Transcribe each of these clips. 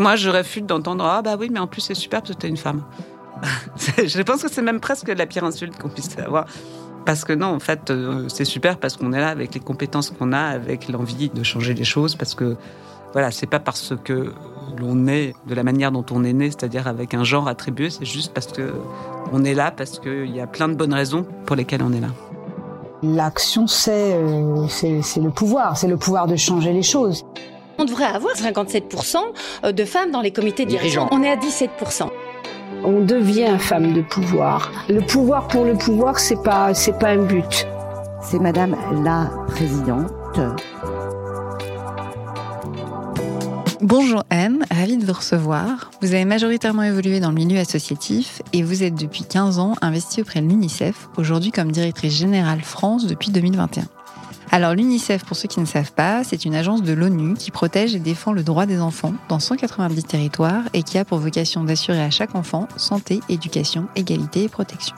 Moi, je réfute d'entendre Ah, bah oui, mais en plus, c'est super parce que t'es une femme. je pense que c'est même presque la pire insulte qu'on puisse avoir. Parce que non, en fait, euh, c'est super parce qu'on est là avec les compétences qu'on a, avec l'envie de changer les choses, parce que voilà, c'est pas parce que l'on est de la manière dont on est né, c'est-à-dire avec un genre attribué, c'est juste parce que on est là, parce qu'il y a plein de bonnes raisons pour lesquelles on est là. L'action, c'est euh, c'est le pouvoir, c'est le pouvoir de changer les choses. On devrait avoir 57% euh, de femmes dans les comités dirigeants. On est à 17%. On devient femme de pouvoir. Le pouvoir pour le pouvoir, c'est pas c'est pas un but. C'est Madame la Présidente. Bonjour Anne, ravie de vous recevoir. Vous avez majoritairement évolué dans le milieu associatif et vous êtes depuis 15 ans investie auprès de l'UNICEF, aujourd'hui comme directrice générale France depuis 2021. Alors l'UNICEF, pour ceux qui ne savent pas, c'est une agence de l'ONU qui protège et défend le droit des enfants dans 190 territoires et qui a pour vocation d'assurer à chaque enfant santé, éducation, égalité et protection.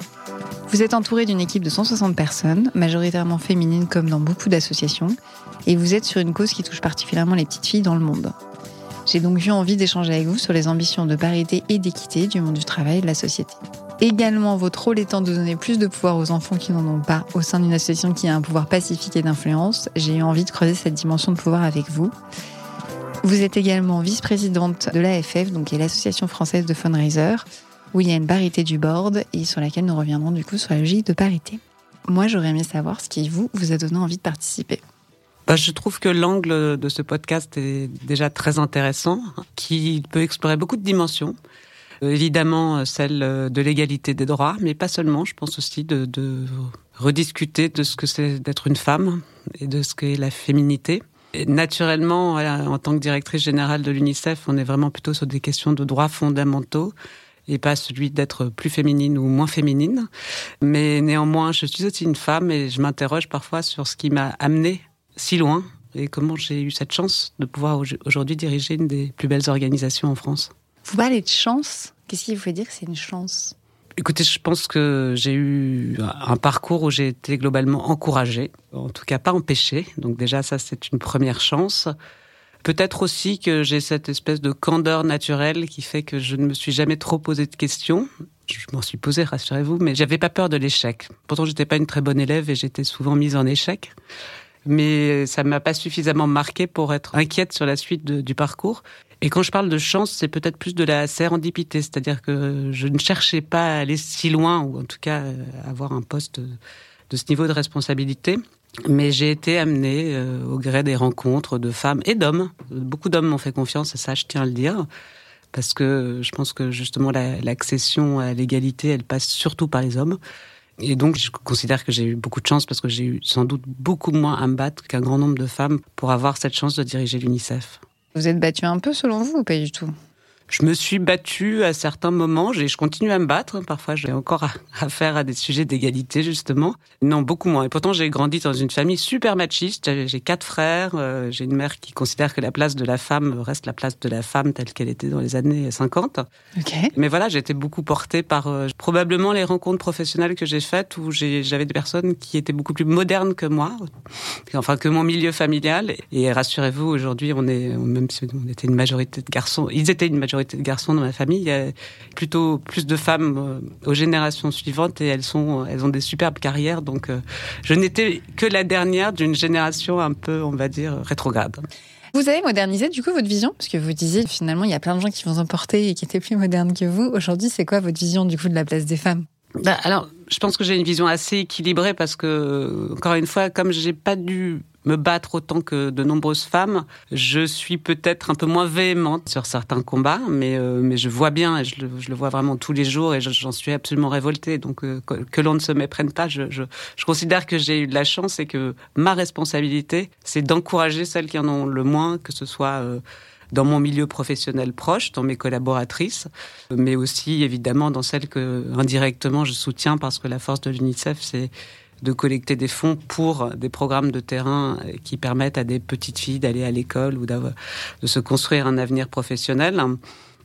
Vous êtes entouré d'une équipe de 160 personnes, majoritairement féminines comme dans beaucoup d'associations, et vous êtes sur une cause qui touche particulièrement les petites filles dans le monde. J'ai donc eu envie d'échanger avec vous sur les ambitions de parité et d'équité du monde du travail et de la société. Également, votre rôle étant de donner plus de pouvoir aux enfants qui n'en ont pas au sein d'une association qui a un pouvoir pacifique et d'influence, j'ai eu envie de creuser cette dimension de pouvoir avec vous. Vous êtes également vice-présidente de l'AFF, donc qui l'association française de fundraiser, où il y a une parité du board et sur laquelle nous reviendrons du coup sur la logique de parité. Moi, j'aurais aimé savoir ce qui vous vous a donné envie de participer. Bah, je trouve que l'angle de ce podcast est déjà très intéressant, qui peut explorer beaucoup de dimensions. Euh, évidemment, celle de l'égalité des droits, mais pas seulement. Je pense aussi de, rediscuter de ce que c'est d'être une femme et de ce qu'est la féminité. Naturellement, en tant que directrice générale de l'UNICEF, on est vraiment plutôt sur des questions de droits fondamentaux et pas celui d'être plus féminine ou moins féminine. Mais néanmoins, je suis aussi une femme et je m'interroge parfois sur ce qui m'a amenée si loin et comment j'ai eu cette chance de pouvoir aujourd'hui diriger une des plus belles organisations en France. Vous parlez de chance. Qu'est-ce qui vous fait dire que c'est une chance? Écoutez, je pense que j'ai eu un parcours où j'ai été globalement encouragée, en tout cas pas empêchée. Donc déjà, ça, c'est une première chance. Peut-être aussi que j'ai cette espèce de candeur naturelle qui fait que je ne me suis jamais trop posé de questions. Je m'en suis posé, rassurez-vous, mais j'avais pas peur de l'échec. Pourtant, j'étais pas une très bonne élève et j'étais souvent mise en échec mais ça m'a pas suffisamment marqué pour être inquiète sur la suite du parcours. Et quand je parle de chance, c'est peut-être plus de la sérendipité, c'est-à-dire que je ne cherchais pas à aller si loin, ou en tout cas euh, avoir un poste de ce niveau de responsabilité. Mais j'ai été amenée euh, au gré des rencontres de femmes et d'hommes. Beaucoup d'hommes m'ont fait confiance, et ça je tiens à le dire, parce que je pense que justement l'accession à l'égalité, elle passe surtout par les hommes. Et donc, je considère que j'ai eu beaucoup de chance parce que j'ai eu sans doute beaucoup moins à me battre qu'un grand nombre de femmes pour avoir cette chance de diriger l'UNICEF. Vous êtes battue un peu selon vous ou pas du tout? Je me suis battue à certains moments, je continue à me battre. Parfois, j'ai encore affaire à des sujets d'égalité, justement. Non, beaucoup moins. Et pourtant, j'ai grandi dans une famille super machiste. J'ai quatre frères. Euh, j'ai une mère qui considère que la place de la femme reste la place de la femme telle qu'elle était dans les années 50. Mais voilà, j'ai été beaucoup portée par euh, probablement les rencontres professionnelles que j'ai faites où j'avais des personnes qui étaient beaucoup plus modernes que moi, enfin que mon milieu familial. Et rassurez-vous, aujourd'hui, on est, même si on était une majorité de garçons, ils étaient une majorité de garçons dans ma famille. Il y a plutôt plus de femmes euh, aux générations suivantes et elles sont, elles ont des superbes carrières. Donc, euh, je n'étais que la dernière d'une génération un peu, on va dire, rétrograde. Vous avez modernisé du coup votre vision? Parce que vous disiez finalement il y a plein de gens qui vous ont porté et qui étaient plus modernes que vous. Aujourd'hui, c'est quoi votre vision du coup de la place des femmes? Bah, alors, je pense que j'ai une vision assez équilibrée parce que, encore une fois, comme j'ai pas dû me battre autant que de nombreuses femmes. Je suis peut-être un peu moins véhémente sur certains combats, mais, euh, mais je vois bien, et je le, vois vraiment tous les jours, et j'en suis absolument révoltée. Donc euh, que, l'on ne se méprenne pas, je, je, je considère que j'ai eu de la chance et que ma responsabilité, c'est d'encourager celles qui en ont le moins, que ce soit... Euh, dans mon milieu professionnel proche, dans mes collaboratrices, mais aussi évidemment dans celles que indirectement je soutiens parce que la force de l'UNICEF, c'est de collecter des fonds pour des programmes de terrain qui permettent à des petites filles d'aller à l'école ou de se construire un avenir professionnel.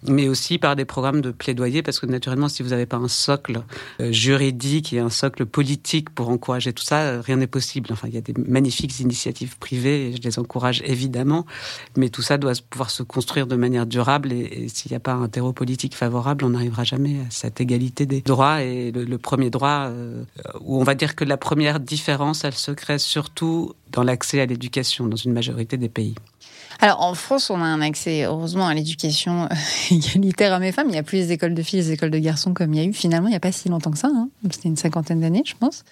Mais aussi par des programmes de plaidoyer, parce que naturellement, si vous n'avez pas un socle euh, juridique et un socle politique pour encourager tout ça, euh, rien n'est possible. Enfin, il y a des magnifiques initiatives privées, et je les encourage évidemment, mais tout ça doit pouvoir se construire de manière durable, et, s'il n'y a pas un terreau politique favorable, on n'arrivera jamais à cette égalité des droits. Et le, premier droit, euh, où on va dire que la première différence, elle se crée surtout dans l'accès à l'éducation dans une majorité des pays. Alors en France, on a un accès heureusement à l'éducation euh, égalitaire à mes femmes. Il n'y a plus les écoles de filles, les écoles de garçons comme il y a eu finalement il n'y a pas si longtemps que ça. Hein. C'était une cinquantaine d'années, je pense.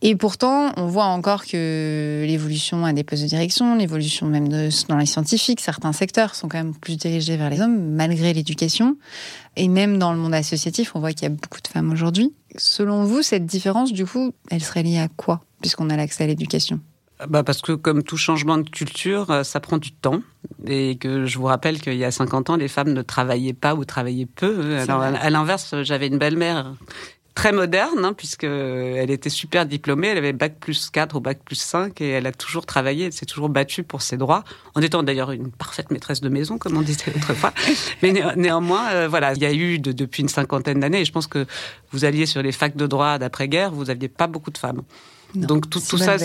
Et pourtant, on voit encore que l'évolution à des postes de direction, l'évolution même dans les scientifiques, certains secteurs sont quand même plus dirigés vers les hommes, malgré l'éducation. Et même dans le monde associatif, on voit qu'il y a beaucoup de femmes aujourd'hui. Selon vous, cette différence, du coup, elle serait liée à quoi, puisqu'on a l'accès à l'éducation? Bah parce que comme tout changement de culture, euh, ça prend du temps. Et que je vous rappelle qu'il y a 50 ans, les femmes ne travaillaient pas ou travaillaient peu. Alors, à l'inverse, j'avais une belle-mère très moderne, hein, puisque elle était super diplômée, elle avait bac plus 4 ou bac plus 5, et elle a toujours travaillé, elle s'est toujours battue pour ses droits, en étant d'ailleurs une parfaite maîtresse de maison, comme on disait autrefois. Mais néanmoins, euh, voilà, il y a eu depuis une cinquantaine d'années, et je pense que vous alliez sur les facs de droit d'après-guerre, vous n'aviez pas beaucoup de femmes. Donc tout, tout ça,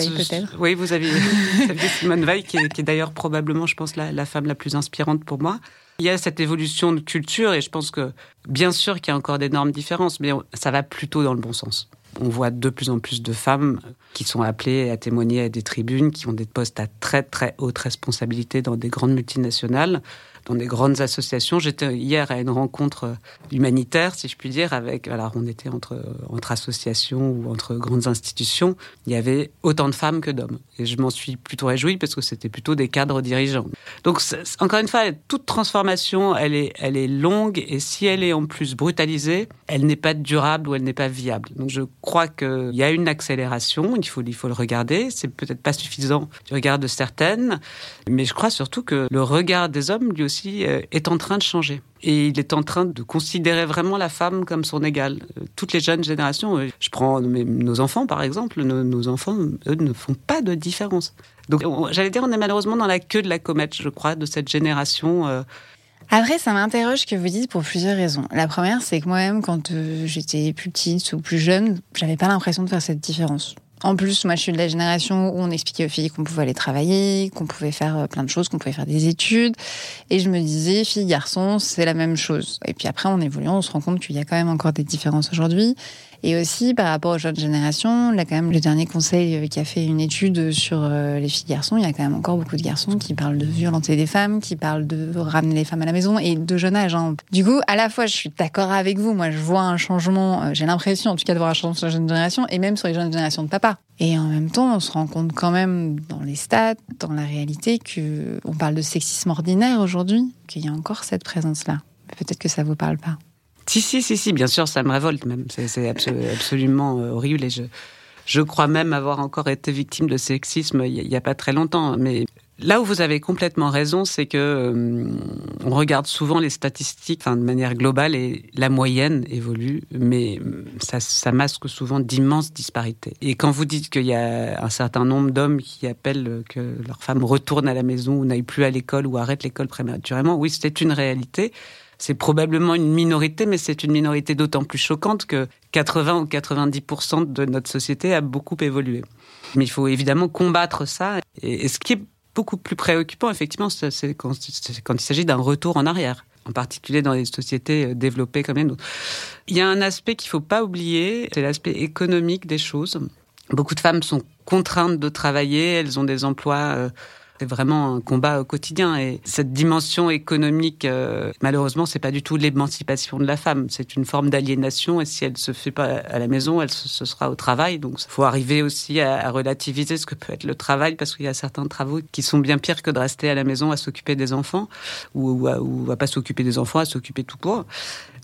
oui, vous avez, Simone Veil, qui est, d'ailleurs probablement, je pense, la, femme la plus inspirante pour moi. Il y a cette évolution de culture et je pense que, bien sûr, qu'il y a encore d'énormes différences, mais ça va plutôt dans le bon sens. On voit de plus en plus de femmes qui sont appelées à témoigner à des tribunes, qui ont des postes à très très haute responsabilité dans des grandes multinationales dans des grandes associations. J'étais hier à une rencontre humanitaire, si je puis dire, avec, alors on était entre, entre associations ou entre grandes institutions. Il y avait autant de femmes que d'hommes. Et je m'en suis plutôt réjouie parce que c'était plutôt des cadres dirigeants. Donc, encore une fois, toute transformation, elle est, elle est longue et si elle est en plus brutalisée, elle n'est pas durable ou elle n'est pas viable. Donc, je crois qu'il y a une accélération, il faut, il faut le regarder. C'est peut-être pas suffisant du regard de certaines, mais je crois surtout que le regard des hommes, lui aussi, euh, est en train de changer. Et il est en train de considérer vraiment la femme comme son égale. Euh, toutes les jeunes générations, euh, je prends nos enfants par exemple, nos, enfants, eux, ne font pas de différence. Donc j'allais dire, on est malheureusement dans la queue de la comète, je crois, de cette génération. Après, ça m'interroge ce que vous dites pour plusieurs raisons. La première, c'est que moi-même, quand j'étais plus petite ou plus jeune, j'avais pas l'impression de faire cette différence. En plus, moi, je suis de la génération où on expliquait aux filles qu'on pouvait aller travailler, qu'on pouvait faire euh, plein de choses, qu'on pouvait faire des études. Et je me disais, filles, garçons, c'est la même chose. Et puis après, en évoluant, on se rend compte qu'il y a quand même encore des différences aujourd'hui. Et aussi, par rapport aux jeunes générations, là, quand même, le dernier conseil euh, qui a fait une étude sur euh, les filles garçons, il y a quand même encore beaucoup de garçons qui parlent de violenter des femmes, qui parlent de ramener les femmes à la maison et de jeune âge. Hein. Du coup, à la fois, je suis d'accord avec vous. Moi, je vois un changement, euh, j'ai l'impression, en tout cas, de voir un changement sur les jeunes générations et même sur les jeunes générations de papa. Et en même temps, on se rend compte quand même dans les stats, dans la réalité, que on parle de sexisme ordinaire aujourd'hui, qu'il y a encore cette présence-là. Peut-être que ça vous parle pas. Si, si, si, si, bien sûr, ça me révolte même. C'est absolument euh, horrible et je, je crois même avoir encore été victime de sexisme il n'y a, pas très longtemps. Mais là où vous avez complètement raison, c'est que euh, on regarde souvent les statistiques de manière globale et la moyenne évolue, mais ça, ça masque souvent d'immenses disparités. Et quand vous dites qu'il y a un certain nombre d'hommes qui appellent que leur femme retourne à la maison ou n'aille plus à l'école ou arrête l'école prématurément, oui, c'est une réalité. C'est probablement une minorité, mais c'est une minorité d'autant plus choquante que 80 ou 90% de notre société a beaucoup évolué. Mais il faut évidemment combattre ça. Et, ce qui est beaucoup plus préoccupant, effectivement, c'est quand, il s'agit d'un retour en arrière en particulier dans les sociétés euh, développées comme les nôtres. Il y a un aspect qu'il ne faut pas oublier, c'est l'aspect économique des choses. Beaucoup de femmes sont contraintes de travailler, elles ont des emplois euh, c'est vraiment un combat au quotidien. Et cette dimension économique, euh, malheureusement, c'est pas du tout l'émancipation de la femme. C'est une forme d'aliénation. Et si elle se fait pas à la maison, elle se, sera au travail. Donc, il faut arriver aussi à, relativiser ce que peut être le travail, parce qu'il y a certains travaux qui sont bien pires que de rester à la maison à s'occuper des enfants, ou, ou, à, pas s'occuper des enfants, à s'occuper tout court.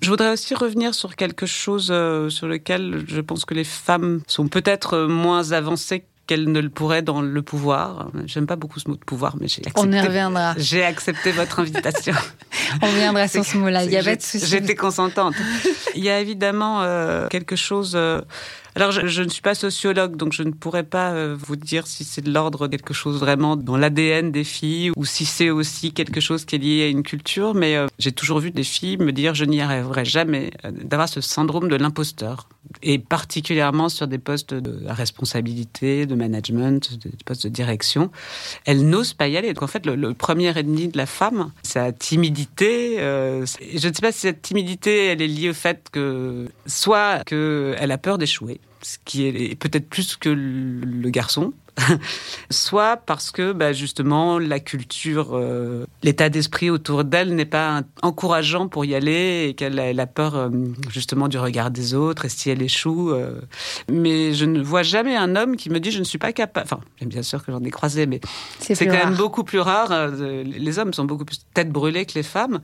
Je voudrais aussi revenir sur quelque chose euh, sur lequel je pense que les femmes sont peut-être moins avancées qu'elle ne le pourrait dans le pouvoir. J'aime pas beaucoup ce mot de pouvoir, mais j'ai accepté. On y reviendra. J'ai accepté votre invitation. On reviendra sur ce mot-là. Il y avait de soucis. J'étais consentante. Il y a évidemment euh, quelque chose. Euh, Alors, je, ne suis pas sociologue, donc je ne pourrais pas euh, vous dire si c'est de l'ordre quelque chose vraiment dans l'ADN des filles ou si c'est aussi quelque chose qui est lié à une culture. Mais euh, j'ai toujours vu des filles me dire je n'y arriverai jamais euh, d'avoir ce syndrome de l'imposteur et particulièrement sur des postes de responsabilité, de management, des postes de direction. Elles n'osent pas y aller. Donc en fait, le, premier ennemi de la femme, sa timidité. je ne sais pas si cette timidité, elle est liée au fait que soit qu'elle a peur d'échouer ce qui est peut-être plus que le garçon, soit parce que bah, justement la culture, euh, l'état d'esprit autour d'elle n'est pas encourageant pour y aller et qu'elle a, peur euh, justement du regard des autres et si elle échoue. Euh. Mais je ne vois jamais un homme qui me dit je ne suis pas capable. Enfin, bien sûr que j'en ai croisé, mais c'est quand même beaucoup plus rare. Les hommes sont beaucoup plus tête brûlée que les femmes.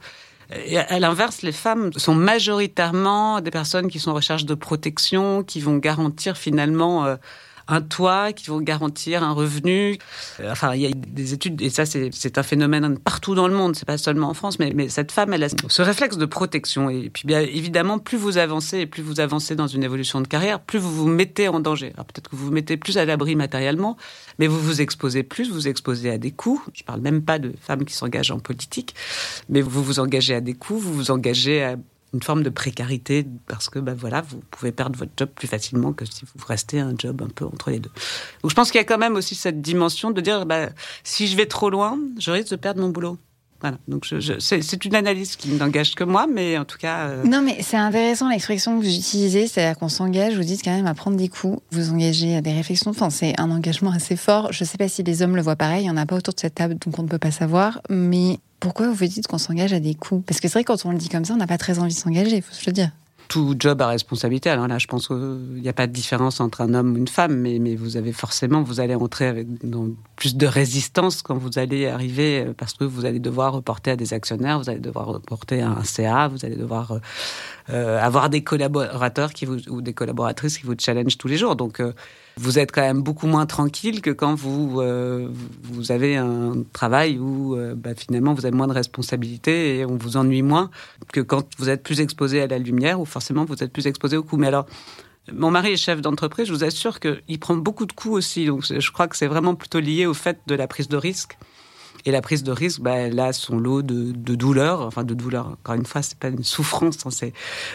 Et à l'inverse, les femmes sont majoritairement des personnes qui sont en recherche de protection, qui vont garantir finalement euh, un toit, qui vont garantir un revenu. Euh, enfin, il y a des études, et ça, c'est un phénomène partout dans le monde, c'est pas seulement en France, mais, cette femme, elle a ce réflexe de protection. Et puis, bien évidemment, plus vous avancez et plus vous avancez dans une évolution de carrière, plus vous vous mettez en danger. Peut-être que vous vous mettez plus à l'abri matériellement, mais vous vous exposez plus, vous vous exposez à des coups. Je parle même pas de femmes qui s'engagent en politique, mais vous vous engagez à des coups, vous vous engagez à une forme de précarité parce que ben voilà, vous pouvez perdre votre job plus facilement que si vous restez un job un peu entre les deux. Donc je pense qu'il y a quand même aussi cette dimension de dire ben, si je vais trop loin, je risque de perdre mon boulot. Voilà. Donc c'est une analyse qui n'engage que moi, mais en tout cas. Euh, non, mais c'est intéressant l'expression que vous utilisez, c'est-à-dire qu'on s'engage. Vous dites quand même à prendre des coups, vous engagez à des réflexions. Enfin, c'est un engagement assez fort. Je ne sais pas si les hommes le voient pareil. Il n'y en a pas autour de cette table, donc on ne peut pas savoir. Mais pourquoi vous dites qu'on s'engage à des coups? Parce que c'est vrai, quand on le dit comme ça, on n'a pas très envie de s'engager, il faut se le dire. Tout job à responsabilité. Alors là, je pense qu'il n'y a pas de différence entre un homme ou une femme, mais, vous avez forcément, vous allez entrer avec dans plus de résistance quand vous allez arriver, euh, parce que vous allez devoir reporter à des actionnaires, vous allez devoir reporter à un CA, vous allez devoir euh, euh, avoir des collaborateurs qui vous, ou des collaboratrices qui vous challengent tous les jours. Donc, vous êtes quand même beaucoup moins tranquille que quand vous, euh, vous avez un travail où euh, bah, finalement vous avez moins de responsabilités et on vous ennuie moins que quand vous êtes plus exposé à la lumière ou forcément vous êtes plus exposé au coup. Mais alors, mon mari est chef d'entreprise, je vous assure qu'il prend beaucoup de coups aussi. Donc je crois que c'est vraiment plutôt lié au fait de la prise de risque. Et la prise de risque, bah, elle a son lot de, de douleurs. Enfin, de douleurs, encore une fois, c'est pas une souffrance. Hein, c'est,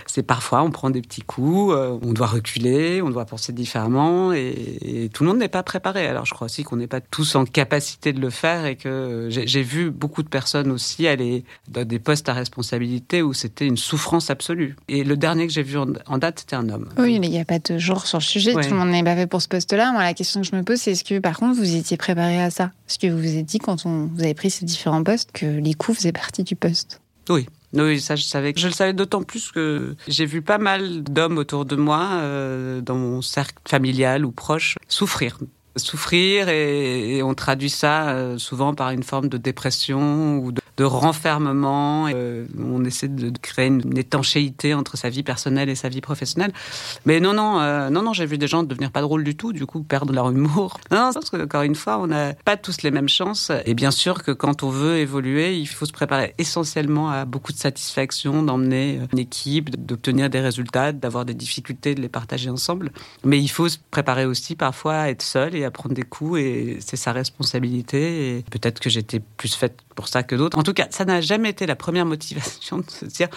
c'est parfois, on prend des petits coups, euh, on doit reculer, on doit penser différemment. Et, tout le monde n'est pas préparé. Alors, je crois aussi qu'on n'est pas tous en capacité de le faire et que j'ai, vu beaucoup de personnes aussi aller dans des postes à responsabilité où c'était une souffrance absolue. Et le dernier que j'ai vu en, date, c'était un homme. Oui, mais il n'y a pas de genre sur le sujet. Tout le monde n'est pas fait pour ce poste-là. Moi, la question que je me pose, c'est est-ce que, par contre, vous étiez préparé à ça? Est-ce que vous vous êtes dit, quand on vous avez pris ces différents postes que les coups faisaient partie du poste. Oui. Oui, ça je savais. Je le savais d'autant plus que j'ai vu pas mal d'hommes autour de moi, euh, dans mon cercle familial ou proche, souffrir souffrir et, on traduit ça euh, souvent par une forme de dépression ou de, renfermement. Euh, on essaie de, créer une, étanchéité entre sa vie personnelle et sa vie professionnelle. Mais non, non, euh, non, non, j'ai vu des gens devenir pas drôles du tout, du coup perdre leur humour. Non, non parce que encore une fois, on n'a pas tous les mêmes chances. Et bien sûr que quand on veut évoluer, il faut se préparer essentiellement à beaucoup de satisfaction, d'emmener une équipe, d'obtenir des résultats, d'avoir des difficultés, de les partager ensemble. Mais il faut se préparer aussi parfois à être seul à prendre des coups et c'est sa responsabilité. Et peut-être que j'étais plus faite pour ça que d'autres. En tout cas, ça n'a jamais été la première motivation de se dire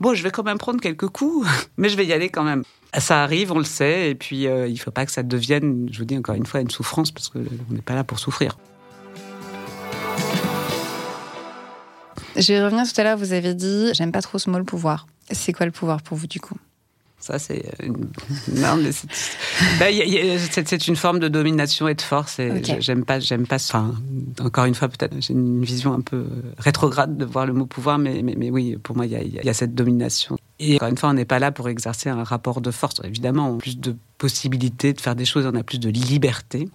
bon, je vais quand même prendre quelques coups, mais je vais y aller quand même. Ça arrive, on le sait, et puis euh, il ne faut pas que ça devienne, je vous dis encore une fois, une souffrance parce qu'on n'est pas là pour souffrir. Je vais revenir tout à l'heure, vous avez dit j'aime pas trop ce mot le pouvoir. C'est quoi le pouvoir pour vous du coup? Ça, c'est non, mais bah, c'est une forme de domination et de force. Et j'aime pas, j'aime pas. Enfin, encore une fois, peut-être j'ai une vision un peu rétrograde de voir le mot pouvoir, mais mais, mais oui, pour moi, il y a, y a, cette domination. Et encore une fois, on n'est pas là pour exercer un rapport de force. Évidemment, on a plus de possibilités de faire des choses, on a plus de liberté,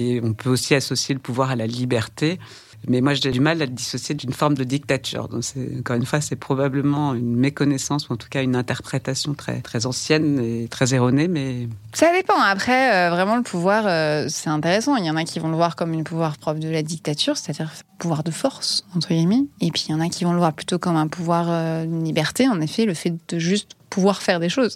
et on peut aussi associer le pouvoir à la liberté. Mais moi, j'ai du mal à le dissocier d'une forme de dictature. Donc, encore une fois, c'est probablement une méconnaissance, ou en tout cas une interprétation très, très ancienne et très erronée, mais... Ça dépend. Après, euh, vraiment, le pouvoir, euh, c'est intéressant. Il y en a qui vont le voir comme une pouvoir propre de la dictature, c'est-à-dire pouvoir de force, entre guillemets. Et puis, il y en a qui vont le voir plutôt comme un pouvoir euh, liberté, en effet, le fait de juste pouvoir faire des choses,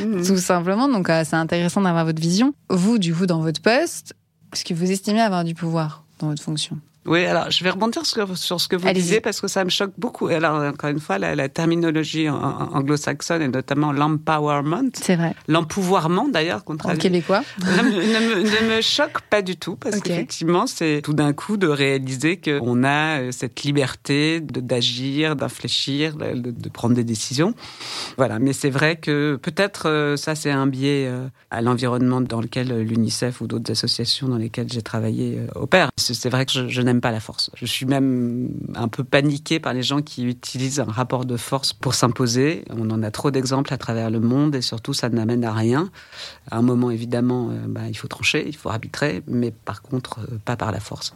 mmh. tout simplement. Donc, c'est intéressant d'avoir votre vision. Vous, du coup, dans votre poste, est-ce que vous estimez avoir du pouvoir dans votre fonction? Oui, alors je vais rebondir sur, sur ce que vous disiez parce que ça me choque beaucoup. Alors encore une fois, la, terminologie anglo-saxonne et notamment l'empowerment. C'est vrai. L'empouvoirment d'ailleurs, contre En québécois. ne, me, ne, me, choque pas du tout parce qu'effectivement, c'est tout d'un coup de réaliser qu'on a euh, cette liberté d'agir, d'infléchir, de, de, prendre des décisions. Voilà, mais c'est vrai que peut-être euh, ça c'est un biais euh, à l'environnement dans lequel l'UNICEF ou d'autres associations dans lesquelles j'ai travaillé opèrent. C'est vrai que je, je n'aime pas la force. Je suis même un peu paniquée par les gens qui utilisent un rapport de force pour s'imposer. On en a trop d'exemples à travers le monde et surtout ça n'amène à rien. À un moment évidemment, euh, bah, il faut trancher, il faut arbitrer, mais par contre euh, pas par la force.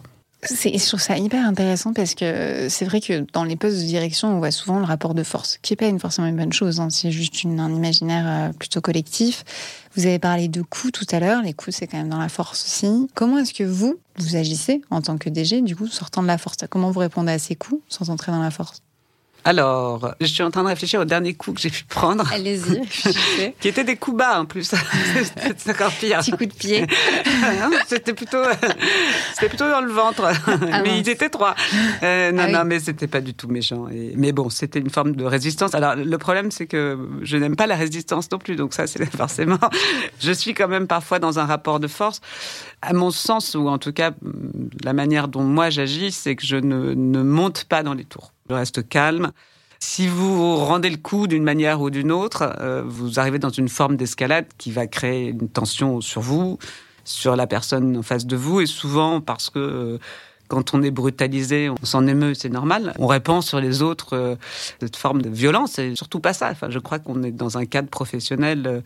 Je trouve ça hyper intéressant parce que c'est vrai que dans les postes de direction, on voit souvent le rapport de force, qui n'est pas une forcément une bonne chose, hein. c'est juste une, un imaginaire euh, plutôt collectif. Vous avez parlé de coups tout à l'heure, les coups c'est quand même dans la force aussi. Comment est-ce que vous, vous agissez en tant que DG, du coup, sortant de la force? Comment vous répondez à ces coups sans entrer dans la force? Alors, je suis en train de réfléchir au dernier coup que j'ai pu prendre. Allez-y. qui étaient des coups bas en plus. c'est encore pire. Petit coup de pied. c'était plutôt, c'était plutôt dans le ventre. Ah mais ils étaient trois. Euh, non, ah non, mais c'était pas du tout méchant. Et, mais bon, c'était une forme de résistance. Alors, le problème, c'est que je n'aime pas la résistance non plus. Donc ça, c'est forcément. Je suis quand même parfois dans un rapport de force. À mon sens, ou en tout cas, la manière dont moi j'agis, c'est que je ne, ne monte pas dans les tours reste calme. Si vous rendez le coup d'une manière ou d'une autre, euh, vous arrivez dans une forme d'escalade qui va créer une tension sur vous, sur la personne en face de vous, et souvent parce que euh, quand on est brutalisé, on s'en émeut, c'est normal. On répand sur les autres euh, cette forme de violence, et surtout pas ça. Enfin, je crois qu'on est dans un cadre professionnel. Euh,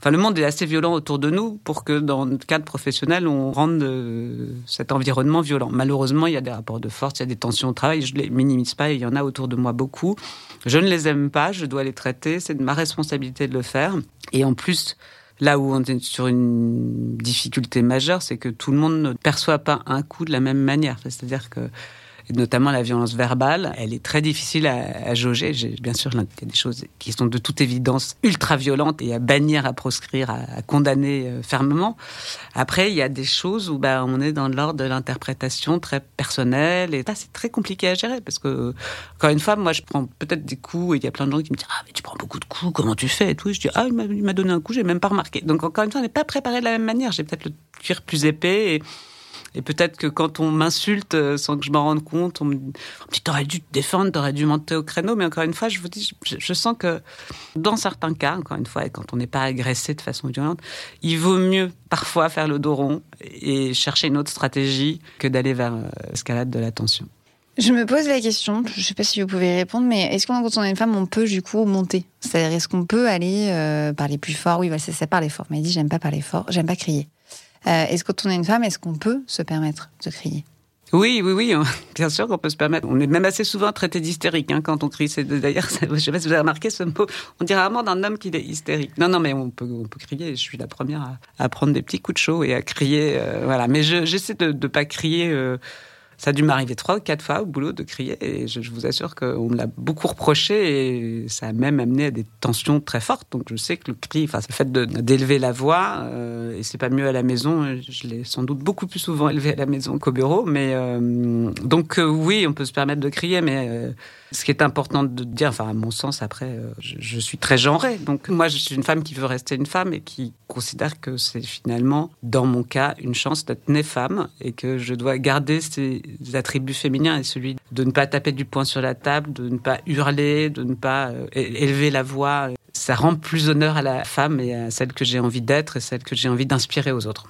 enfin, le monde est assez violent autour de nous pour que dans le cadre professionnel, on rende euh, cet environnement violent. Malheureusement, il y a des rapports de force, il y a des tensions au travail. Je les minimise pas, il y en a autour de moi beaucoup. Je ne les aime pas, je dois les traiter. C'est de ma responsabilité de le faire. Et en plus, Là où on est sur une difficulté majeure, c'est que tout le monde ne perçoit pas un coup de la même manière. C'est-à-dire que notamment la violence verbale, elle est très difficile à, à jauger. Bien sûr, il y a des choses qui sont de toute évidence ultra violentes et à bannir, à proscrire, à, condamner euh, fermement. Après, il y a des choses où bah, on est dans l'ordre de l'interprétation très personnelle et ça, c'est très compliqué à gérer parce que, encore une fois, moi, je prends peut-être des coups et il y a plein de gens qui me disent Ah, mais tu prends beaucoup de coups, comment tu fais et tout. je dis Ah, il m'a donné un coup, j'ai même pas remarqué. Donc, encore une fois, on n'est pas préparé de la même manière. J'ai peut-être le cuir plus épais et et peut-être que quand on m'insulte euh, sans que je m'en rende compte, on me dit t'aurais dû te défendre, t'aurais dû monter au créneau. Mais encore une fois, je vous dis, je, sens que dans certains cas, encore une fois, quand on n'est pas agressé de façon violente, il vaut mieux parfois faire le dos rond et chercher une autre stratégie que d'aller vers euh, l'escalade de la tension. Je me pose la question, je ne sais pas si vous pouvez répondre, mais est-ce que quand on est une femme, on peut du coup monter? C'est-à-dire, est-ce qu'on peut aller euh, parler plus fort? Oui, c'est ça, parler fort. Mais elle dit, j'aime pas parler fort, j'aime pas crier. Euh, est-ce que quand on est une femme, est-ce qu'on peut se permettre de crier? Oui, oui, oui, bien sûr qu'on peut se permettre. On est même assez souvent traité d'hystérique hein, quand on crie. D'ailleurs, je ne sais pas si vous avez remarqué ce mot. On dit rarement d'un homme qu'il est hystérique. Non, non, mais on peut, on peut crier. Je suis la première à, prendre des petits coups de chaud et à crier. Euh, voilà, mais j'essaie de ne pas crier. Euh, ça a dû m'arriver trois ou quatre fois au boulot de crier et je, vous assure qu'on me l'a beaucoup reproché et ça a même amené à des tensions très fortes. Donc je sais que le cri, enfin le fait d'élever la voix, euh, et c'est pas mieux à la maison, je l'ai sans doute beaucoup plus souvent élevé à la maison qu'au bureau, mais euh, donc euh, oui, on peut se permettre de crier, mais euh, ce qui est important de dire, enfin à mon sens après, je, suis très genrée, donc moi je suis une femme qui veut rester une femme et qui considère que c'est finalement, dans mon cas, une chance d'être née femme et que je dois garder ces attributs féminins et celui de ne pas taper du poing sur la table, de ne pas hurler, de ne pas euh, élever la voix. Ça rend plus honneur à la femme et à celle que j'ai envie d'être et celle que j'ai envie d'inspirer aux autres.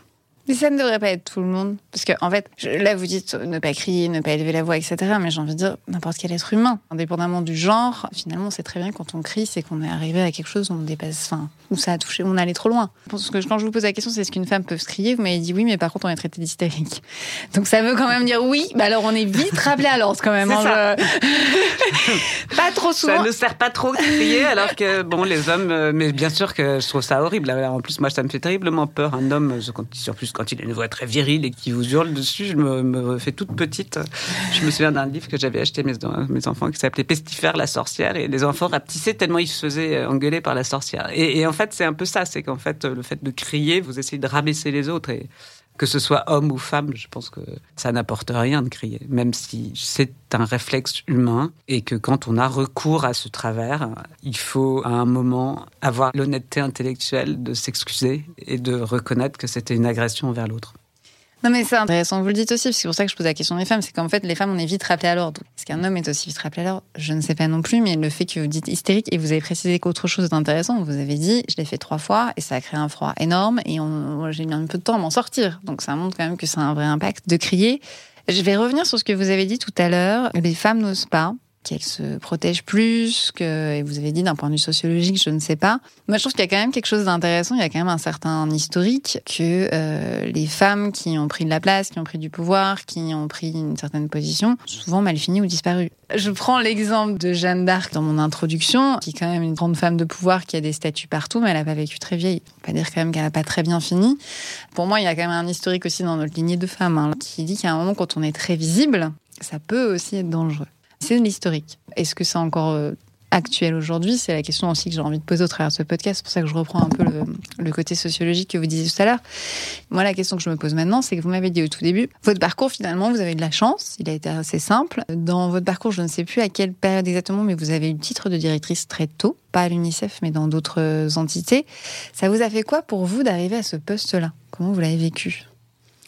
Mais ça ne devrait pas être tout le monde. Parce que, en fait, là, vous dites ne pas crier, ne pas élever la voix, etc. Mais j'ai envie de dire, n'importe quel être humain, indépendamment du genre, finalement, c'est très bien quand on crie, c'est qu'on est arrivé à quelque chose où on dépasse, enfin, où ça a touché, où on allait trop loin. Parce que quand je vous pose la question, c'est est-ce qu'une femme peut se crier Vous m'avez dit oui, mais par contre, on est traité d'hystérique. Donc ça veut quand même dire oui. Bah alors, on est vite rappelé à l'ordre quand même. Hein, pas trop souvent. Ça ne sert pas trop de crier, alors que, bon, les hommes, euh, mais bien sûr que je trouve ça horrible. En plus, moi, ça me fait terriblement peur. Un homme, quand, plus quand il a une voix très virile et qui vous hurle dessus, je me, fais toute petite. Je me souviens d'un livre que j'avais acheté mes, enfants qui s'appelait Pestifère la sorcière et les enfants rapetissaient tellement ils se faisaient engueuler par la sorcière. Et, en fait, c'est un peu ça, c'est qu'en fait, le fait de crier, vous essayez de rabaisser les autres que ce soit homme ou femme, je pense que ça n'apporte rien de crier, même si c'est un réflexe humain et que quand on a recours à ce travers, il faut à un moment avoir l'honnêteté intellectuelle de s'excuser et de reconnaître que c'était une agression envers l'autre. Non, mais c'est intéressant, vous le dites aussi, c'est pour ça que je pose la question des femmes, c'est qu'en fait, les femmes, on est vite rappelées à l'ordre. Est-ce qu'un homme est aussi vite rappelé à l'ordre Je ne sais pas non plus, mais le fait que vous dites hystérique, et vous avez précisé qu'autre chose est intéressant, vous avez dit, je l'ai fait trois fois, et ça a créé un froid énorme, et j'ai mis un peu de temps à m'en sortir. Donc ça montre quand même que c'est un vrai impact de crier. Je vais revenir sur ce que vous avez dit tout à l'heure. Les femmes n'osent pas qu'elle se protège plus, que, et vous avez dit d'un point de vue sociologique, je ne sais pas. Moi, je trouve qu'il y a quand même quelque chose d'intéressant. Il y a quand même un certain historique que euh, les femmes qui ont pris de la place, qui ont pris du pouvoir, qui ont pris une certaine position, souvent mal finies ou disparues. Je prends l'exemple de Jeanne d'Arc dans mon introduction, qui est quand même une grande femme de pouvoir qui a des statuts partout, mais elle n'a pas vécu très vieille. On peut pas dire quand même qu'elle n'a pas très bien fini. Pour moi, il y a quand même un historique aussi dans notre lignée de femmes, hein, qui dit qu'à un moment, quand on est très visible, ça peut aussi être dangereux. C'est de l'historique. Est-ce que c'est encore euh, actuel aujourd'hui? C'est la question aussi que j'ai envie de poser au travers de ce podcast. C'est pour ça que je reprends un peu le, côté sociologique que vous disiez tout à l'heure. Moi, la question que je me pose maintenant, c'est que vous m'avez dit au tout début, votre parcours, finalement, vous avez de la chance. Il a été assez simple. Dans votre parcours, je ne sais plus à quelle période exactement, mais vous avez eu le titre de directrice très tôt, pas à l'UNICEF, mais dans d'autres entités. Ça vous a fait quoi pour vous d'arriver à ce poste-là? Comment vous l'avez vécu?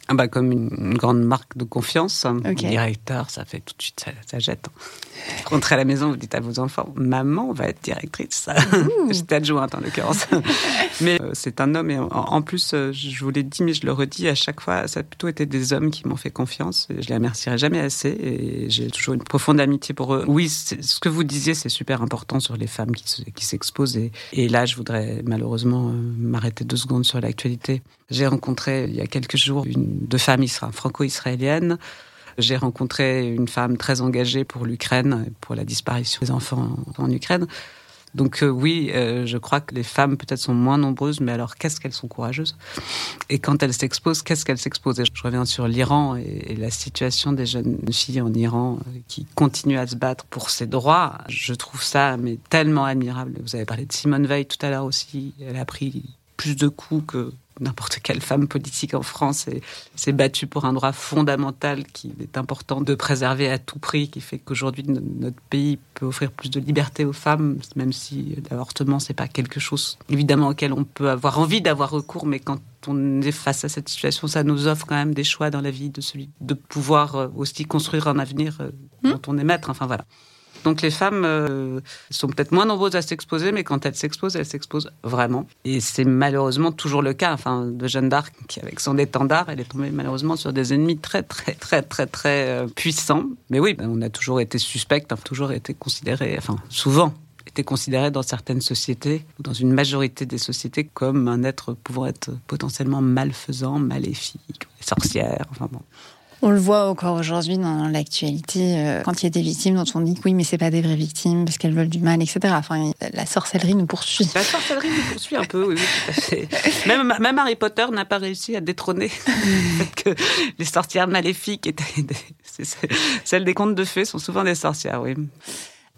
Ah bah, comme une, grande marque de confiance. Directeur, ça fait tout de suite, ça, jette. Rentrez à la maison, vous dites à vos enfants, maman va être directrice. J'étais adjointe en l'occurrence. mais euh, c'est un homme et en, plus, euh, je vous l'ai dit, mais je le redis à chaque fois, ça a plutôt été des hommes qui m'ont fait confiance. Et je les remercierai jamais assez et j'ai toujours une profonde amitié pour eux. Oui, ce que vous disiez, c'est super important sur les femmes qui s'exposent. et, et, là, je voudrais malheureusement euh, m'arrêter deux secondes sur l'actualité. J'ai rencontré il y a quelques jours une, deux femmes franco-israéliennes. J'ai rencontré une femme très engagée pour l'Ukraine, pour la disparition des enfants en Ukraine. Donc euh, oui, euh, je crois que les femmes peut-être sont moins nombreuses, mais alors qu'est-ce qu'elles sont courageuses? Et quand elles s'exposent, qu'est-ce qu'elles s'exposent? Je reviens sur l'Iran et, la situation des jeunes filles en Iran euh, qui continuent à se battre pour ces droits. Je trouve ça mais tellement admirable. Vous avez parlé de Simone Veil tout à l'heure aussi. Elle a pris plus de coups que n'importe quelle femme politique en France s'est battue pour un droit fondamental qui est important de préserver à tout prix, qui fait qu'aujourd'hui notre pays peut offrir plus de liberté aux femmes, même si l'avortement c'est pas quelque chose évidemment auquel on peut avoir envie d'avoir recours, mais quand on est face à cette situation, ça nous offre quand même des choix dans la vie, de celui de pouvoir euh, aussi construire un avenir euh, mmh. dont on est maître. Enfin voilà. Donc les femmes euh, sont peut-être moins nombreuses à s'exposer, mais quand elles s'exposent, elles s'exposent vraiment. Et c'est malheureusement toujours le cas. Enfin, de Jeanne d'Arc, qui avec son étendard, elle est tombée malheureusement sur des ennemis très, très, très, très, très euh, puissants. Mais oui, on a toujours été suspecte, toujours été considéré, enfin souvent été considéré dans certaines sociétés, dans une majorité des sociétés, comme un être pouvant être potentiellement malfaisant, maléfique, sorcière. Enfin bon. On le voit encore aujourd'hui dans l'actualité, euh, quand il y a des victimes dont on dit que oui, mais c'est pas des vraies victimes parce qu'elles veulent du mal, etc. Enfin, la sorcellerie nous poursuit. La sorcellerie nous poursuit un peu, oui, tout à fait. Même, même Harry Potter n'a pas réussi à détrôner que les sorcières maléfiques étaient. celles des contes de fées sont souvent des sorcières, oui.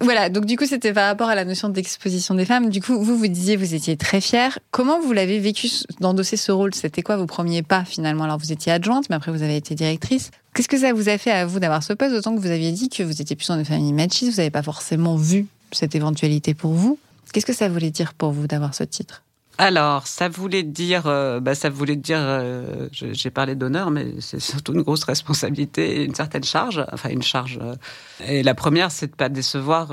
Voilà, donc du coup, c'était par rapport à la notion d'exposition des femmes. Du coup, vous, vous disiez, vous étiez très fière. Comment vous l'avez vécu d'endosser ce rôle? C'était quoi vos premiers pas finalement? Alors, vous étiez adjointe, mais après, vous avez été directrice. Qu'est-ce que ça vous a fait à vous d'avoir ce poste? D'autant que vous aviez dit que vous étiez plus dans une famille machiste, vous n'avez pas forcément vu cette éventualité pour vous. Qu'est-ce que ça voulait dire pour vous d'avoir ce titre? Alors, ça voulait dire, euh, bah, ça voulait dire, euh, j'ai parlé d'honneur, mais c'est surtout une grosse responsabilité et une certaine charge, enfin une charge. Euh, et la première, c'est de pas décevoir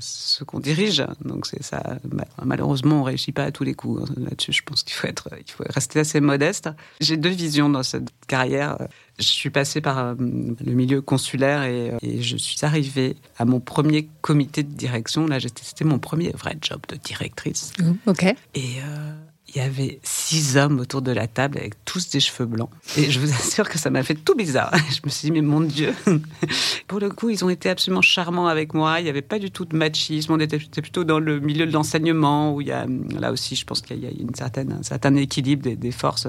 ce qu'on dirige. Donc c'est ça. Malheureusement, on réussit pas à tous les coups hein, là-dessus. Je pense qu'il faut être, il faut rester assez modeste. J'ai deux visions dans cette carrière. Je suis passée par le milieu consulaire et, et, je suis arrivée à mon premier comité de direction. Là, c'était mon premier vrai job de directrice. Mmh, ok. Et euh, il y avait six hommes autour de la table avec tous des cheveux blancs. Et je vous assure que ça m'a fait tout bizarre. Je me suis dit, mais mon Dieu. Pour le coup, ils ont été absolument charmants avec moi. Il n'y avait pas du tout de machisme. On était plutôt dans le milieu de l'enseignement où il y a, là aussi, je pense qu'il y a une certaine, un certain équilibre des, forces.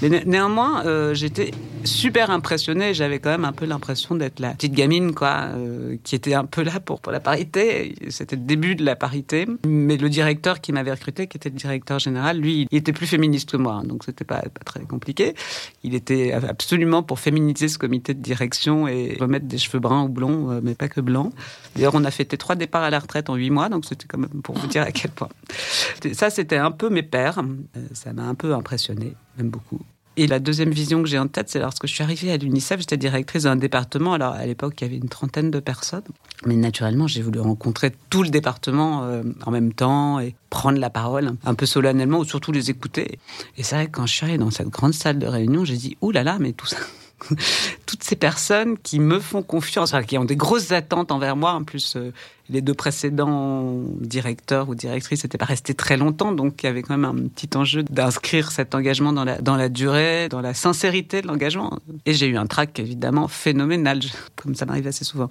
Mais néanmoins, euh, j'étais super impressionnée. J'avais quand même un peu l'impression d'être la petite gamine, quoi, euh, qui était un peu là pour, pour la parité. C'était le début de la parité. Mais le directeur qui m'avait recruté, qui était le directeur général, lui, il était plus féministe que moi, donc c'était pas, pas très compliqué. Il était absolument pour féminiser ce comité de direction et remettre des cheveux bruns ou blonds, euh, mais pas que blancs. D'ailleurs, on a fêté trois départs à la retraite en huit mois, donc c'était quand même pour vous dire à quel point. Ça, c'était un peu mes pères. Euh, ça m'a un peu impressionné, même beaucoup. Et la deuxième vision que j'ai en tête, c'est lorsque je suis arrivée à l'UNICEF, j'étais directrice d'un département. Alors à l'époque, il y avait une trentaine de personnes. Mais naturellement, j'ai voulu rencontrer tout le département euh, en même temps et prendre la parole un peu solennellement ou surtout les écouter. Et c'est vrai que quand je suis arrivée dans cette grande salle de réunion, j'ai dit, ouh là là, mais tout ça, toutes ces personnes qui me font confiance, qui ont des grosses attentes envers moi. En plus, euh, les deux précédents directeurs ou directrices n'étaient pas restés très longtemps, donc il y avait quand même un petit enjeu d'inscrire cet engagement dans la, dans la durée, dans la sincérité de l'engagement. Et j'ai eu un trac évidemment phénoménal, comme ça m'arrive assez souvent.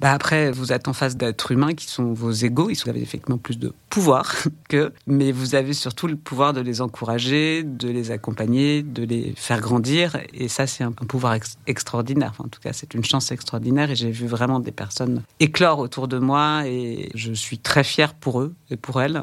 Bah après, vous êtes en face d'êtres humains qui sont vos égaux, ils ont effectivement plus de pouvoir que, mais vous avez surtout le pouvoir de les encourager, de les accompagner, de les faire grandir, et ça c'est un, pouvoir extraordinaire. En tout cas, c'est une chance extraordinaire, et j'ai vu vraiment des personnes éclore autour de moi et je suis très fière pour eux et pour elles,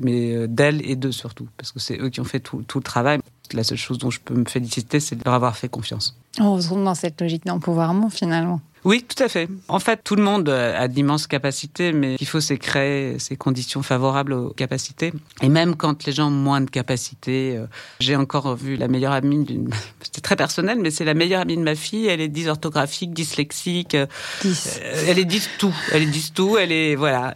mais euh, d'elles et d'eux surtout, parce que c'est eux qui ont fait tout, tout le travail. La seule chose dont je peux me féliciter, c'est de leur avoir fait confiance. On se retrouve dans cette logique d'empouvoirment finalement. Oui, tout à fait. En fait, tout le monde a d'immenses capacités, mais il faut c'est créer ces conditions favorables aux capacités. Et même quand les gens ont moins de capacités, euh, j'ai encore vu la meilleure amie d'une... C'était très personnel, mais c'est la meilleure amie de ma fille. Elle est dysorthographique, dyslexique. Euh, elle est dys tout. Elle est dys tout. Elle est... Voilà.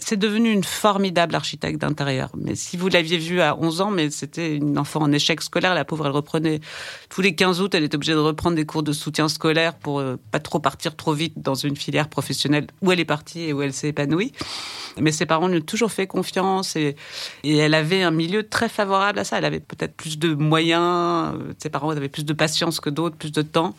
C'est devenu une formidable architecte d'intérieur. Mais si vous l'aviez vue à 11 ans, mais c'était une enfant en échec scolaire, la pauvre, elle reprenait... Tous les 15 août, elle était obligée de reprendre des cours de soutien scolaire pour euh, pas trop partir trop vite dans une filière professionnelle où elle est partie et où elle s'est épanouie. Mais ses parents lui ont toujours fait confiance et, elle avait un milieu très favorable à ça. Elle avait peut-être plus de moyens, ses parents avaient plus de patience que d'autres, plus de temps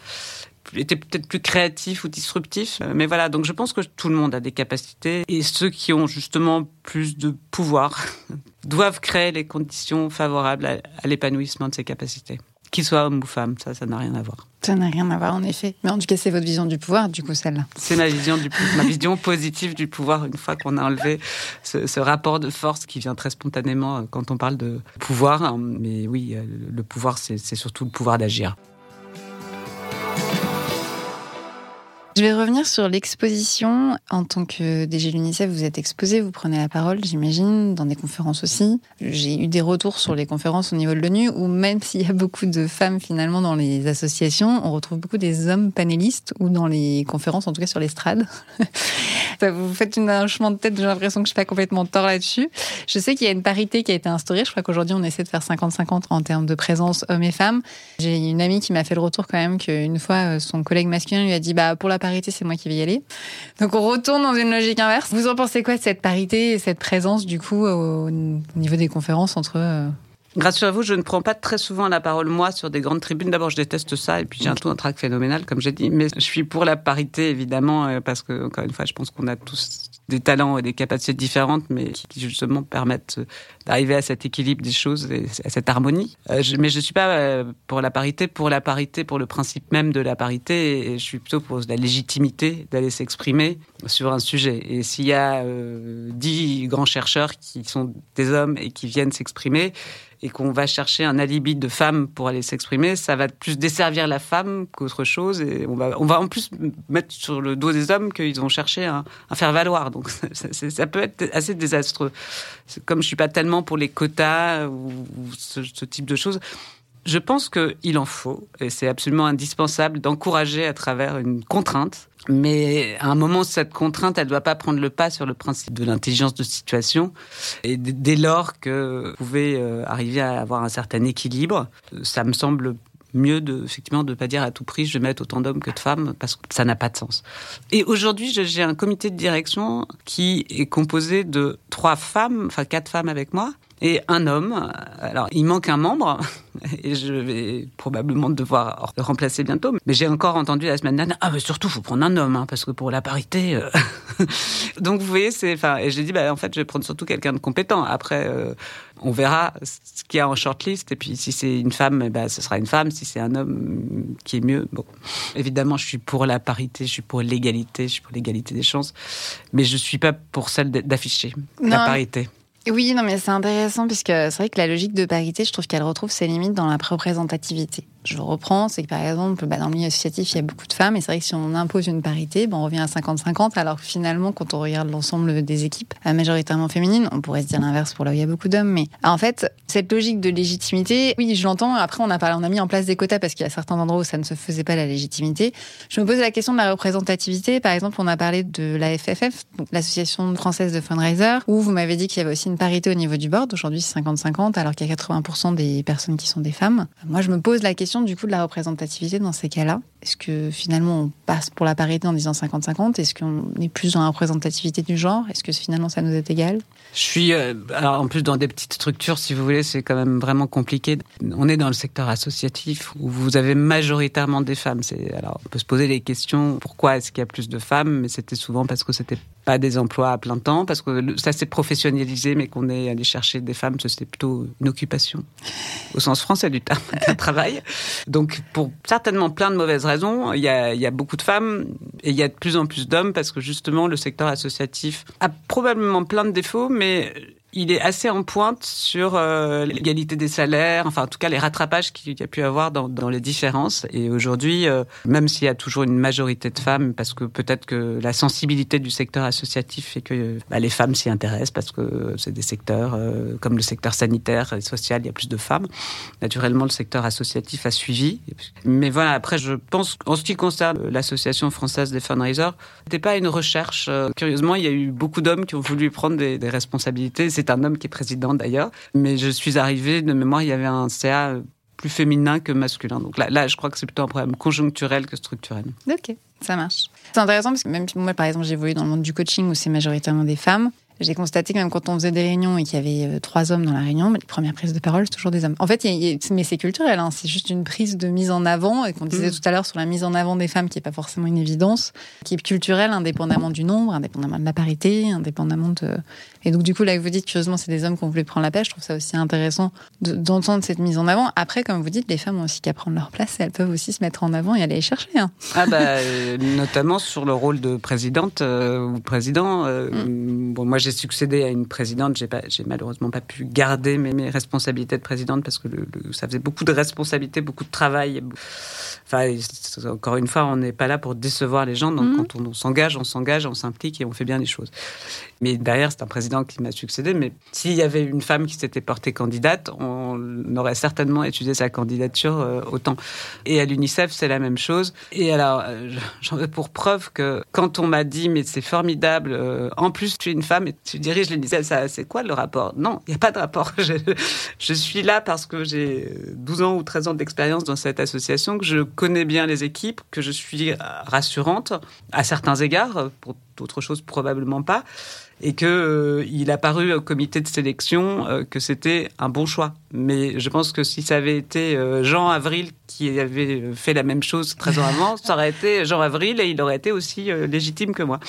était peut-être plus créatif ou disruptif. Mais voilà, donc je pense que tout le monde a des capacités et ceux qui ont justement plus de pouvoir doivent créer les conditions favorables à l'épanouissement de ces capacités. Qu'il soit homme ou femme, ça, ça n'a rien à voir. Ça n'a rien à voir, en effet. Mais en tout cas, c'est votre vision du pouvoir, du coup, celle-là. C'est ma vision, du, ma vision positive du pouvoir, une fois qu'on a enlevé ce, ce, rapport de force qui vient très spontanément euh, quand on parle de pouvoir. Mais oui, euh, le pouvoir, c'est surtout le pouvoir d'agir. Je vais revenir sur l'exposition. En tant que DG l'UNICEF, vous êtes exposé, vous prenez la parole, j'imagine, dans des conférences aussi. J'ai eu des retours sur les conférences au niveau de l'ONU, où même s'il y a beaucoup de femmes finalement dans les associations, on retrouve beaucoup des hommes panélistes, ou dans les conférences, en tout cas sur l'estrade. vous faites un chemin de tête, j'ai l'impression que je suis pas complètement tort là-dessus. Je sais qu'il y a une parité qui a été instaurée. Je crois qu'aujourd'hui, on essaie de faire 50-50 en termes de présence hommes et femmes. J'ai une amie qui m'a fait le retour quand même qu'une fois, son collègue masculin lui a dit, bah, pour la parité, c'est moi qui vais y aller. Donc on retourne dans une logique inverse. Vous en pensez quoi de cette parité et cette présence du coup au niveau des conférences entre euh, Grâce à vous, je ne prends pas très souvent la parole, moi, sur des grandes tribunes. D'abord, je déteste ça, et puis j'ai un tout un trac phénoménal, comme j'ai dit. Mais je suis pour la parité, évidemment, euh, parce que, encore une fois, je pense qu'on a tous des talents et des capacités différentes, mais qui justement permettent d'arriver à cet équilibre des choses et à cette harmonie. Euh, mais je ne suis pas euh, pour la parité, pour la parité, pour le principe même de la parité, et je suis plutôt pour la légitimité d'aller s'exprimer sur un sujet. Et s'il y a dix grands chercheurs qui sont des hommes et qui viennent s'exprimer, et qu'on va chercher un alibi de femme pour aller s'exprimer, ça va plus desservir la femme qu'autre chose. Et on va, en plus mettre sur le dos des hommes qu'ils ont cherché à, faire valoir. Donc ça, peut être assez désastreux. Comme je suis pas tellement pour les quotas ou, ce type de choses, je pense qu'il en faut, et c'est absolument indispensable d'encourager à travers une contrainte. Mais à un moment, cette contrainte, elle ne doit pas prendre le pas sur le principe de l'intelligence de situation. Et dès lors que vous pouvez euh, arriver à avoir un certain équilibre, ça me semble mieux de effectivement de pas dire à tout prix je vais mettre autant d'hommes que de femmes parce que ça n'a pas de sens. Et aujourd'hui, j'ai un comité de direction qui est composé de trois femmes, enfin quatre femmes avec moi, et un homme. Alors, il manque un membre et je vais probablement devoir le remplacer bientôt. Mais j'ai encore entendu la semaine dernière, ah, mais surtout, faut prendre un homme, hein, parce que pour la parité. Euh, Donc, vous voyez, c'est, enfin, et j'ai dit, bah, en fait, je vais prendre surtout quelqu'un de compétent. Après, euh, on verra ce qu'il y a en shortlist. Et puis, si c'est une femme, bah, ce sera une femme. Si c'est un homme, qui est mieux. Bon, évidemment, je suis pour la parité, je suis pour l'égalité, je suis pour l'égalité des chances. Mais je suis pas pour celle d'afficher la parité. Oui, non, mais c'est intéressant puisque c'est vrai que la logique de parité, je trouve qu'elle retrouve ses limites dans la représentativité je reprends, c'est que par exemple, bah, dans le milieu associatif, il y a beaucoup de femmes, et c'est vrai que si on impose une parité, on revient à 50-50, alors que finalement, quand on regarde l'ensemble des équipes euh, majoritairement féminines, on pourrait se dire l'inverse pour là où il y a beaucoup d'hommes, mais en fait, cette logique de légitimité, oui, je l'entends, après on a, parlé, on a mis en place des quotas parce qu'il y a certains endroits où ça ne se faisait pas la légitimité. Je me pose la question de la représentativité, par exemple, on a parlé de la FFF, l'Association française de fundraisers, où vous m'avez dit qu'il y avait aussi une parité au niveau du board, aujourd'hui c'est 50-50, alors qu'il y a 80% des personnes qui sont des femmes. Moi, je me pose la question du coup de la représentativité dans ces cas-là Est-ce que finalement on passe pour la parité en disant 50-50 Est-ce qu'on est plus dans la représentativité du genre? Est-ce que finalement ça nous est égal? Je suis, euh, alors en plus dans des petites structures, si vous voulez, c'est quand même vraiment compliqué. On est dans le secteur associatif où vous avez majoritairement des femmes. Alors on peut se poser les questions pourquoi est-ce qu'il y a plus de femmes? Mais c'était souvent parce que c'était pas des emplois à plein temps, parce que ça s'est professionnalisé, mais qu'on est allé chercher des femmes, c'était plutôt une occupation, au sens français du terme, un travail. Donc, pour certainement plein de mauvaises raisons, il y a, il y a beaucoup de femmes et il y a de plus en plus d'hommes, parce que justement, le secteur associatif a probablement plein de défauts, mais il est assez en pointe sur euh, l'égalité des salaires, enfin en tout cas les rattrapages qu'il y a pu avoir dans, les différences. Et aujourd'hui, euh, même s'il y a toujours une majorité de femmes, parce que peut-être que la sensibilité du secteur associatif fait que bah, les femmes s'y intéressent, parce que c'est des secteurs euh, comme le secteur sanitaire et social, il y a plus de femmes. Naturellement, le secteur associatif a suivi. Mais voilà, après, je pense en ce qui concerne l'association française des fundraisers, c'était pas une recherche. curieusement, il y a eu beaucoup d'hommes qui ont voulu prendre des, responsabilités un homme qui est président d'ailleurs. Mais je suis arrivée, de mémoire, il y avait un CA plus féminin que masculin. Donc là, là je crois que c'est plutôt un problème conjoncturel que structurel. Ok, ça marche. C'est intéressant parce que même moi, par exemple, j'ai évolué dans le monde du coaching où c'est majoritairement des femmes. J'ai constaté que même quand on faisait des réunions et qu'il y avait euh, trois hommes dans la réunion, les premières prises de parole, c'est toujours des hommes. En fait, mais c'est culturel, hein, c'est juste une prise de mise en avant, et qu'on disait mm. tout à l'heure sur la mise en avant des femmes, qui n'est pas forcément une évidence, qui est culturelle, indépendamment du nombre, indépendamment de la parité, indépendamment de... Et donc, du coup, là, vous dites, curieusement, c'est des hommes qui ont voulu prendre la pêche. Je trouve ça aussi intéressant d'entendre cette mise en avant. Après, comme vous dites, les femmes ont aussi qu'à prendre leur place et elles peuvent aussi se mettre en avant et aller les chercher. Hein. Ah bah, euh, notamment sur le rôle de présidente euh, ou président. Mm. Bon, moi, j'ai succédé à une présidente. J'ai pas, j'ai malheureusement pas pu garder mes, mes responsabilités de présidente parce que le, ça faisait beaucoup de responsabilités, beaucoup de travail. Enfin, encore une fois, on n'est pas là pour décevoir les gens. Donc, mm. quand on, s'engage, on s'engage, on s'implique et on fait bien les choses. Mais derrière, c'est un président qui m'a succédé. Mais s'il y avait une femme qui s'était portée candidate, on aurait certainement étudié sa candidature euh, autant. Et à l'UNICEF, c'est la même chose. Et alors, euh, j'en veux pour preuve que quand on m'a dit, mais c'est formidable, euh, en plus tu es une femme et tu diriges l'UNICEF, ça, c'est quoi le rapport? Non, il n'y a pas de rapport. Je, je, suis là parce que j'ai 12 ans ou 13 ans d'expérience dans cette association, que je connais bien les équipes, que je suis rassurante à certains égards, pour d'autres choses probablement pas et que euh, il a paru au comité de sélection euh, que c'était un bon choix. Mais je pense que si ça avait été euh, Jean Avril qui avait fait la même chose 13 ans avant, ça aurait été Jean Avril et il aurait été aussi légitime que moi.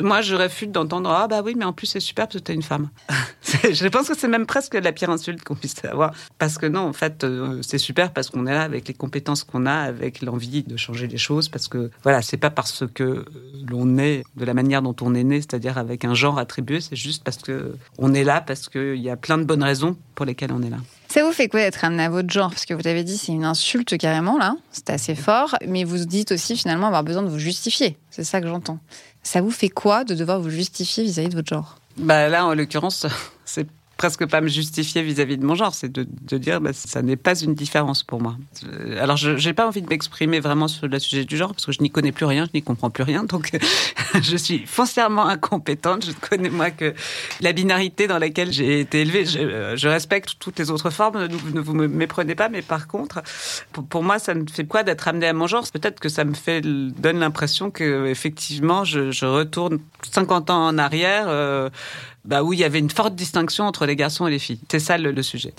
Moi, je réfute d'entendre ah bah oui, mais en plus c'est super parce que une femme. je pense que c'est même presque la pire insulte qu'on puisse avoir parce que non, en fait, c'est super parce qu'on est là avec les compétences qu'on a, avec l'envie de changer les choses parce que voilà, c'est pas parce que l'on est de la manière dont on est né, c'est-à-dire avec un genre attribué, c'est juste parce que on est là, parce qu'il y a plein de bonnes raisons pour lesquelles on est là. Ça vous fait quoi d'être amené à votre genre? Parce que vous avez dit c'est une insulte carrément là, c'est assez fort, mais vous dites aussi finalement avoir besoin de vous justifier. C'est ça que j'entends. Ça vous fait quoi de devoir vous justifier vis-à-vis de votre genre? Bah là, en l'occurrence, c'est presque pas me justifier vis-à-vis de mon genre, c'est de, dire bah, ça n'est pas une différence pour moi. Euh, alors je n'ai pas envie de m'exprimer vraiment sur le sujet du genre parce que je n'y connais plus rien, je n'y comprends plus rien, donc je suis foncièrement incompétente. Je ne connais moi que la binarité dans laquelle j'ai été élevée. Je, euh, respecte toutes les autres formes, ne, ne vous méprenez pas, mais par contre, pour, moi, ça me fait quoi d'être amené à mon genre? Peut-être que ça me fait donne l'impression que effectivement, je, je, retourne 50 ans en arrière. Euh, bah, où il y avait une forte distinction entre les garçons et les filles. C'est ça le, sujet.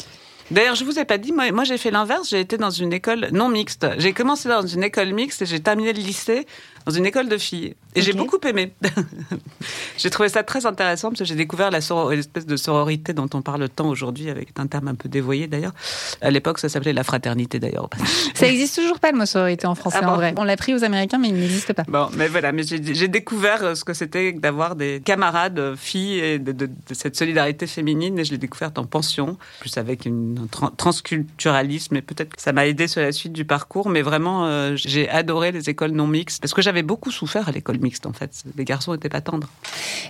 D'ailleurs, je vous ai pas dit, moi, moi j'ai fait l'inverse. J'ai été dans une école non mixte. J'ai commencé dans une école mixte et j'ai terminé le lycée dans une école de filles. Et okay. j'ai beaucoup aimé. j'ai trouvé ça très intéressant parce que j'ai découvert la l'espèce de sororité dont on parle tant aujourd'hui, avec un terme un peu dévoyé d'ailleurs. À l'époque, ça s'appelait la fraternité d'ailleurs. ça existe toujours pas le mot sororité en français ah bon en vrai. On l'a pris aux Américains, mais il n'existe pas. Bon, mais voilà, mais j'ai découvert ce que c'était d'avoir des camarades filles et de, de, de, cette solidarité féminine et je l'ai découverte en pension, plus avec une, un transculturalisme et peut-être que ça m'a aidé sur la suite du parcours, mais vraiment euh, j'ai adoré les écoles non mixtes parce que j'avais beaucoup souffert à l'école mixte en fait. Les garçons n'étaient pas tendres.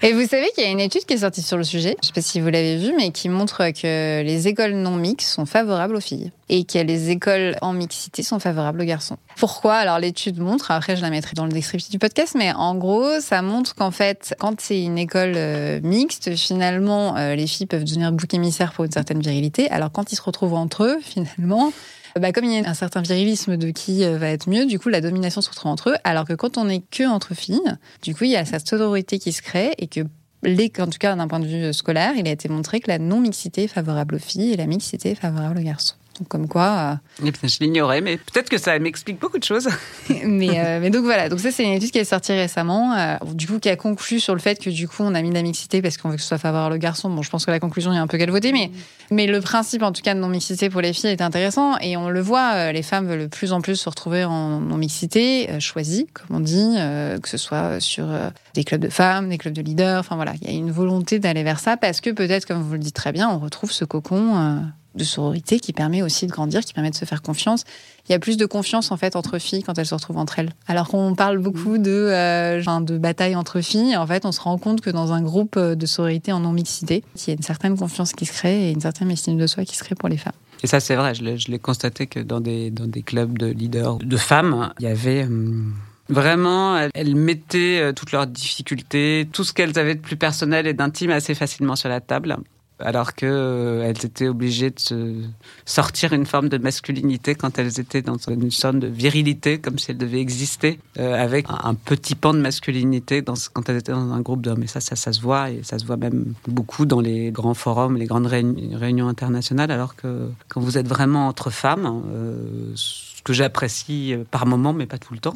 Et vous savez qu'il y a une étude qui est sortie sur le sujet, je ne sais pas si vous l'avez vu, mais qui montre que les écoles non mixtes sont favorables aux filles et que les écoles en mixité sont favorables aux garçons. Pourquoi? Alors l'étude montre, après je la mettrai dans le descriptif du podcast, mais en gros ça montre qu'en fait quand c'est une école euh, mixte, finalement euh, les filles peuvent devenir bouc émissaire pour une certaine virilité, alors quand ils se retrouvent entre eux, finalement, bah, comme il y a un certain virilisme de qui euh, va être mieux, du coup, la domination se retrouve entre eux. Alors que quand on est que entre filles, du coup, il y a cette sororité qui se crée et que les, en tout cas d'un point de vue scolaire, il a été montré que la non-mixité est favorable aux filles et la mixité est favorable aux garçons. Donc comme quoi. Euh... Je l'ignorais, mais peut-être que ça m'explique beaucoup de choses. mais, euh, mais donc voilà, donc ça c'est une étude qui est sortie récemment, euh, du coup qui a conclu sur le fait que du coup on a mis la mixité parce qu'on veut que ce soit favorable aux garçons. Bon, je pense que la conclusion a un peu voter, mais mais le principe en tout cas de non mixité pour les filles est intéressant et on le voit, les femmes veulent de plus en plus se retrouver en non mixité euh, choisie, comme on dit, que ce soit sur des clubs de femmes, des clubs de leaders. Enfin voilà, il y a une volonté d'aller vers ça parce que peut-être, comme vous le dites très bien, on retrouve ce cocon de sororité qui permet aussi de grandir, qui permet de se faire confiance. Il y a plus de confiance en fait entre filles quand elles se retrouvent entre elles. Alors qu'on parle beaucoup de, euh, bataille entre filles, en fait, on se rend compte que dans un groupe de sororité en non-mixité, il y a une certaine confiance qui se crée et une certaine estime de soi qui se crée pour les femmes. Et ça, c'est vrai, je l'ai constaté que dans des, clubs de leaders de femmes, il y avait. Hum Vraiment, elles mettaient toutes leurs difficultés, tout ce qu'elles avaient de plus personnel et d'intime assez facilement sur la table alors que euh, étaient obligées de sortir une forme de masculinité quand elles étaient dans une sorte de virilité, comme si elles devaient exister euh, avec un petit pan de masculinité dans, quand elles étaient dans un groupe d'hommes. Et ça, ça, se voit et ça se voit même beaucoup dans les grands forums, les grandes réunions internationales, alors que quand vous êtes vraiment entre femmes, euh, ce que j'apprécie par moment, mais pas tout le temps,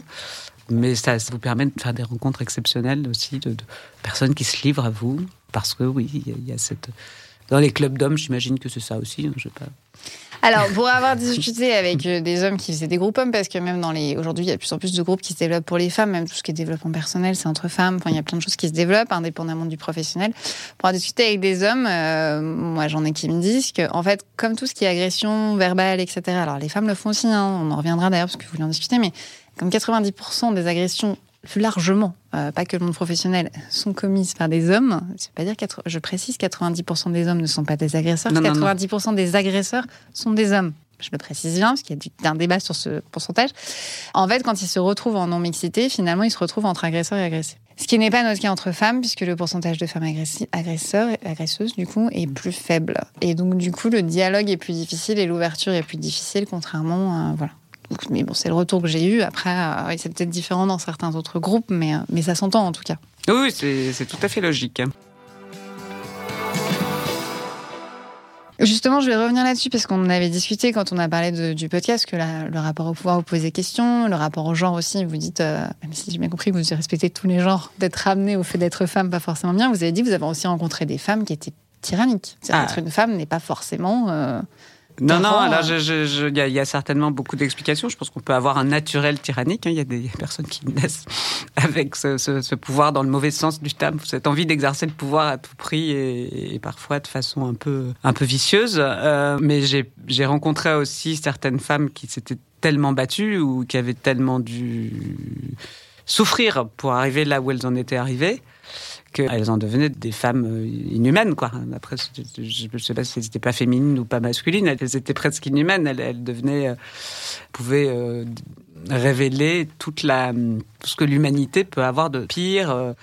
mais ça, vous permet de faire des rencontres exceptionnelles aussi de, personnes qui se livrent à vous parce que oui, il y, a cette dans les clubs d'hommes, j'imagine que c'est ça aussi. Hein, je sais pas. Alors, pour avoir discuté avec euh, des hommes qui faisaient des groupes hommes, parce que même. Aujourd'hui, il y a de plus en plus de groupes qui se développent pour les femmes, même tout ce qui est développement personnel, c'est entre femmes. Il y a plein de choses qui se développent, indépendamment du professionnel. Pour avoir discuté avec des hommes, euh, moi, j'en ai qui me disent que, en fait, comme tout ce qui est agression verbale, etc., alors les femmes le font aussi, hein, on en reviendra d'ailleurs, parce que vous voulez en discuter, mais comme 90% des agressions plus largement, euh, pas que le monde professionnel, sont commises par des hommes. Pas dire, je précise, 90% des hommes ne sont pas des agresseurs. Non, 90% non, non. des agresseurs sont des hommes. Je le précise bien, parce qu'il y a un débat sur ce pourcentage. En fait, quand ils se retrouvent en non-mixité, finalement, ils se retrouvent entre agresseurs et agressés. Ce qui n'est pas notre cas entre femmes, puisque le pourcentage de femmes agresseurs et agresseuses, du coup, est plus faible. Et donc, du coup, le dialogue est plus difficile et l'ouverture est plus difficile, contrairement à. Voilà. Mais bon, c'est le retour que j'ai eu. Après, euh, c'est peut-être différent dans certains autres groupes, mais, euh, mais ça s'entend en tout cas. Oui, c'est tout à fait logique. Justement, je vais revenir là-dessus parce qu'on avait discuté quand on a parlé de, du podcast que la, le rapport au pouvoir vous pose des questions, le rapport au genre aussi. Vous dites, euh, même si j'ai bien compris que vous respectez tous les genres, d'être ramené au fait d'être femme, pas forcément bien. Vous avez dit que vous avez aussi rencontré des femmes qui étaient tyranniques. C'est-à-dire ah. une femme n'est pas forcément euh, Non, non, alors il y, a certainement beaucoup d'explications. Je pense qu'on peut avoir un naturel tyrannique. Hein. Il y a des personnes qui naissent avec ce, pouvoir dans le mauvais sens du terme, cette envie d'exercer le pouvoir à tout prix et, parfois de façon un peu, un peu vicieuse. Euh, mais j'ai rencontré aussi certaines femmes qui s'étaient tellement battues ou qui avaient tellement dû souffrir pour arriver là où elles en étaient arrivées qu'elles en devenaient des femmes euh, inhumaines, quoi. Après, je ne sais pas si elles n'étaient pas féminines ou pas masculines, elles étaient presque inhumaines. Elles, devenaient, euh, pouvaient euh, révéler toute la, tout ce que l'humanité peut avoir de pire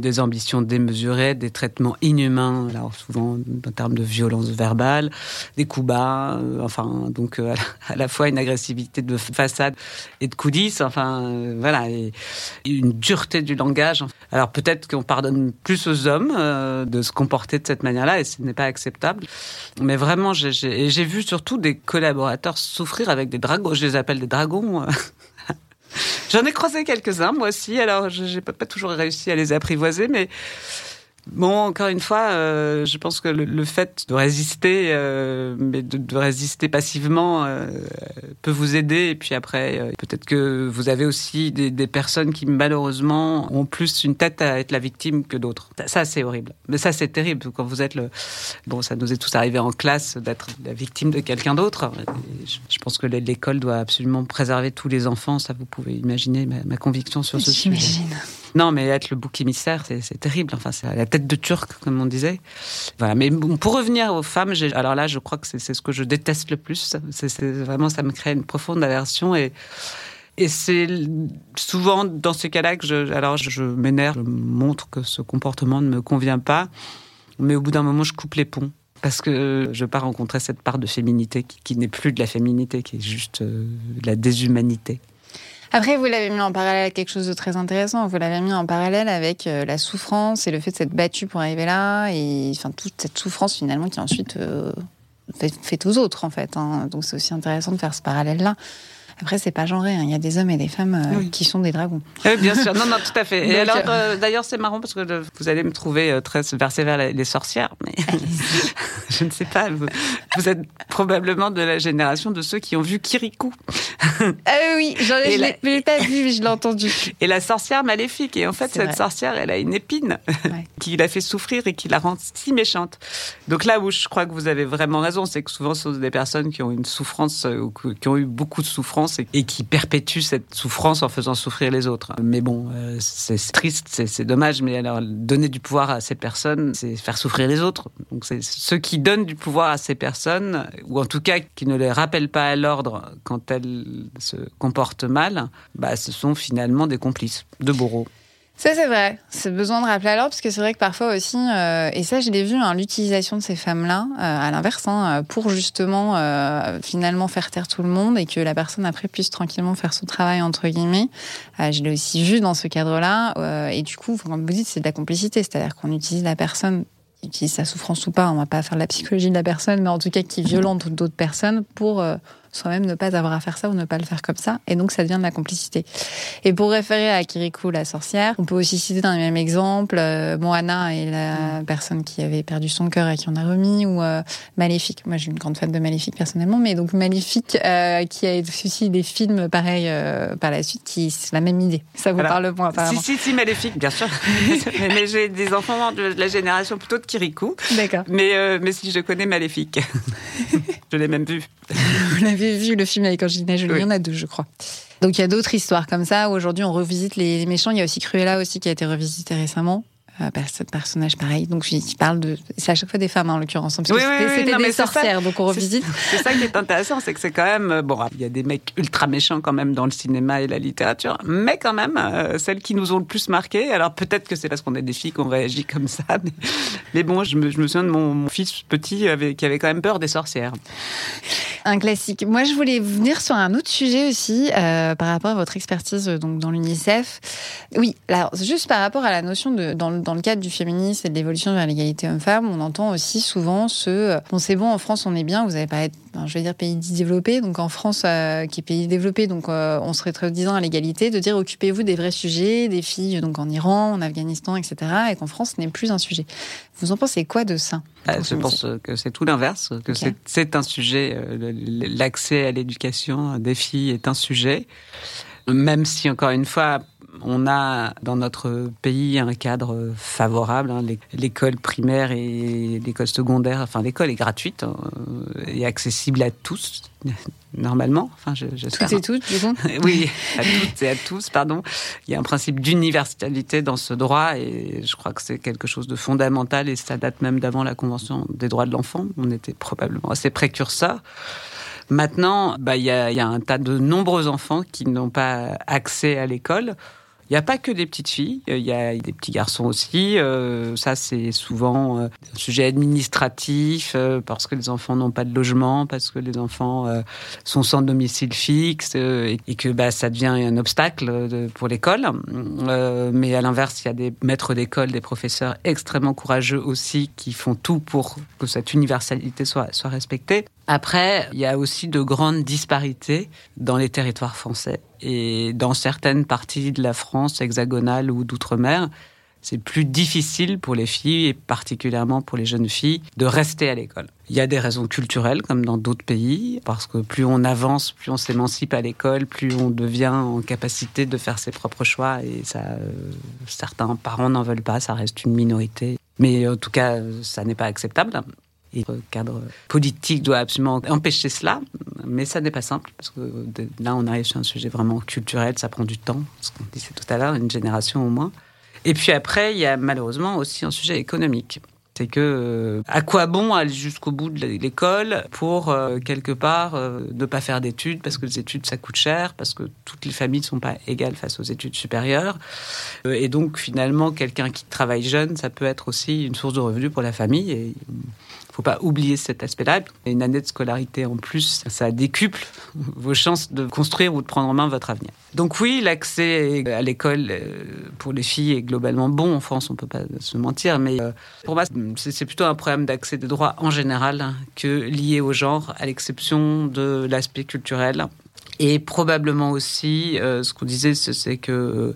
des ambitions démesurées, des traitements inhumains, alors souvent en termes de violence verbale, des coups bas, euh, enfin donc euh, à la fois une agressivité de façade et de coulisses, enfin euh, voilà, une dureté du langage. Alors peut-être qu'on pardonne plus aux hommes de se comporter de cette manière-là et ce n'est pas acceptable. Mais vraiment, j'ai vu surtout des collaborateurs souffrir avec des dragons, je les appelle des dragons. J'en ai croisé quelques-uns, moi aussi. Alors, je n'ai pas, toujours réussi à les apprivoiser, mais Bon, encore une fois, euh, je pense que le, fait de résister, euh, mais de, résister passivement, euh, peut vous aider. Et puis après, peut-être que vous avez aussi des, des, personnes qui malheureusement ont plus une tête à être la victime que d'autres. Ça, c'est horrible. Mais ça, c'est terrible quand vous êtes le. Bon, ça nous est tous arrivé en classe d'être la victime de quelqu'un d'autre. Je, pense que l'école doit absolument préserver tous les enfants. Ça, vous pouvez imaginer ma, ma conviction sur ce sujet. J'imagine. Non, mais être le bouc émissaire, c'est terrible. Enfin, c'est la tête de Turc, comme on disait. Voilà. Mais pour revenir aux femmes, alors là, je crois que c'est ce que je déteste le plus. C'est vraiment, ça me crée une profonde aversion et. Et c'est souvent dans ces cas-là que je, alors je m'énerve, je montre que ce comportement ne me convient pas, mais au bout d'un moment, je coupe les ponts parce que je pas rencontrer cette part de féminité qui, n'est plus de la féminité, qui est juste euh, la déshumanité. Après, vous l'avez mis en parallèle avec quelque chose de très intéressant. Vous l'avez mis en parallèle avec euh, la souffrance et le fait de s'être battu pour arriver là, et enfin toute cette souffrance finalement qui ensuite euh, fait, aux autres en fait. Hein. Donc c'est aussi intéressant de faire ce parallèle-là. Après, c'est pas genré. Hein. Il y a des hommes et des femmes euh, qui sont des dragons. Oui, bien sûr. Non, non, tout à fait. Et alors, d'ailleurs, c'est marrant parce que vous allez me trouver très versé vers les sorcières, mais je ne sais pas. Vous, êtes probablement de la génération de ceux qui ont vu Kirikou. Ah oui, j'en ai, pas vu, mais je l'ai entendu. Et la sorcière maléfique. Et en fait, cette sorcière, elle a une épine qui la fait souffrir et qui la rend si méchante. Donc là où je crois que vous avez vraiment raison, c'est que souvent, ce sont des personnes qui ont une souffrance euh, ou qui ont eu beaucoup de souffrance et, qui perpétuent cette souffrance en faisant souffrir les autres. Mais bon, euh, c'est triste, c'est dommage, mais alors donner du pouvoir à ces personnes, c'est faire souffrir les autres. Donc ceux qui donnent du pouvoir à ces personnes, ou en tout cas qui ne les rappellent pas à l'ordre quand elles se comportent mal, bah, ce sont finalement des complices de bourreaux. Ça, c'est vrai. C'est besoin de rappeler l'ordre, parce que c'est vrai que parfois aussi, euh, et ça, je l'ai vu, hein, l'utilisation de ces femmes-là, euh, à l'inverse, hein, pour justement euh, finalement faire taire tout le monde et que la personne après puisse tranquillement faire son travail, entre guillemets. je l'ai aussi vu dans ce cadre-là. et du coup, comme vous dites, c'est de la complicité, c'est-à-dire qu'on utilise la personne utilise sa souffrance ou pas, on va pas faire la psychologie de la personne, mais en tout cas qui violente d'autres personnes pour soi-même ne pas avoir à faire ça ou ne pas le faire comme ça. Et donc, ça devient de la complicité. Et pour référer à Kirikou, la sorcière, on peut aussi citer dans le même exemple euh, Moana et la mm. personne qui avait perdu son cœur et qui en a remis, ou euh, Maléfique. Moi, j'ai une grande fan de Maléfique personnellement, mais donc Maléfique, euh, qui a aussi des films pareils euh, par la suite, qui c'est la même idée. Ça vous parle moins, apparemment. Si, si, si, Maléfique, bien sûr. mais j'ai des enfants de la génération plutôt de Kirikou. D'accord. Mais, mais si je connais Maléfique. je l'ai même vu. L'avez vu, le film avec Angelina Jolie, il y en a deux, je crois. Donc il y a d'autres histoires comme ça. Aujourd'hui, on revisite les méchants. Il y a aussi Cruella aussi qui a été revisité récemment. Euh, ce personnage pareil. Donc, il parle de. C'est à chaque fois des femmes, hein, en l'occurrence. Parce que c'était des sorcières, donc on revisite. C'est ça qui est intéressant, c'est que c'est quand même. Euh, bon, il y a des mecs ultra méchants quand même dans le cinéma et la littérature, mais quand même, euh, celles qui nous ont le plus marqué. Alors, peut-être que c'est parce qu'on est des filles qu'on réagit comme ça, mais, bon, je me, je me, souviens de mon, fils petit qui avait quand même peur des sorcières. Un classique. Moi, je voulais venir sur un autre sujet aussi, par rapport à votre expertise donc, dans l'UNICEF. Oui, alors, juste par rapport à la notion de. Dans, dans le cadre du féminisme et de l'évolution vers l'égalité homme-femme, on entend aussi souvent ce bon c'est bon en France on est bien, vous n'avez pas être, je vais dire pays développé, donc en France euh, qui est pays développé, donc euh, on serait très disant à l'égalité, de dire occupez-vous des vrais sujets, des filles donc en Iran, en Afghanistan, etc. Et qu'en France ce n'est plus un sujet. Vous en pensez quoi de ça? Bah, Je pense que c'est tout l'inverse, que c'est un sujet, euh, l'accès à l'éducation des filles est un sujet, même si encore une fois on a dans notre pays un cadre favorable. Hein, l'école primaire et l'école secondaire, enfin l'école est gratuite hein, et accessible à tous normalement. Enfin, je, toutes et toutes, Oui, à toutes et à tous, pardon. Il y a un principe d'universalité dans ce droit et je crois que c'est quelque chose de fondamental et ça date même d'avant la Convention des droits de l'enfant. On était probablement assez précurseurs. Maintenant, bah, il y, a, y a un tas de nombreux enfants qui n'ont pas accès à l'école. Il n'y a pas que des petites filles, il y a des petits garçons aussi. Euh, ça, c'est souvent euh, un sujet administratif euh, parce que les enfants n'ont pas de logement, parce que les enfants sont sans domicile fixe et, que bah, ça devient un obstacle pour l'école. mais à l'inverse, il y a des maîtres d'école, des professeurs extrêmement courageux aussi qui font tout pour que cette universalité soit respectée. Après, il y a aussi de grandes disparités dans les territoires français. Et dans certaines parties de la France hexagonale ou d'outre-mer, c'est plus difficile pour les filles, et particulièrement pour les jeunes filles, de rester à l'école. Il y a des raisons culturelles, comme dans d'autres pays, parce que plus on avance, plus on s'émancipe à l'école, plus on devient en capacité de faire ses propres choix, et euh, certains parents n'en veulent pas, ça reste une minorité. Mais en tout cas, ça n'est pas acceptable. Et le cadre politique doit absolument empêcher cela, mais ça n'est pas simple, parce que là, on arrive sur un sujet vraiment culturel, ça prend du temps, ce qu'on disait tout à l'heure, une génération au moins. Et puis après, il y a malheureusement aussi un sujet économique. C'est que euh, à quoi bon aller jusqu'au bout de l'école pour euh, quelque part euh, ne pas faire d'études parce que les études ça coûte cher, parce que toutes les familles ne sont pas égales face aux études supérieures. et donc finalement, quelqu'un qui travaille jeune, ça peut être aussi une source de revenus pour la famille. Et faut pas oublier cet aspect-là. Une année de scolarité en plus, ça décuple vos chances de construire ou de prendre en main votre avenir. Donc oui, l'accès à l'école euh, pour les filles est globalement bon en France, on peut pas se mentir, mais euh, pour moi, c'est plutôt un problème d'accès des droits en général que lié au genre, à l'exception de l'aspect culturel. Et probablement aussi, euh, ce qu'on disait, c'est que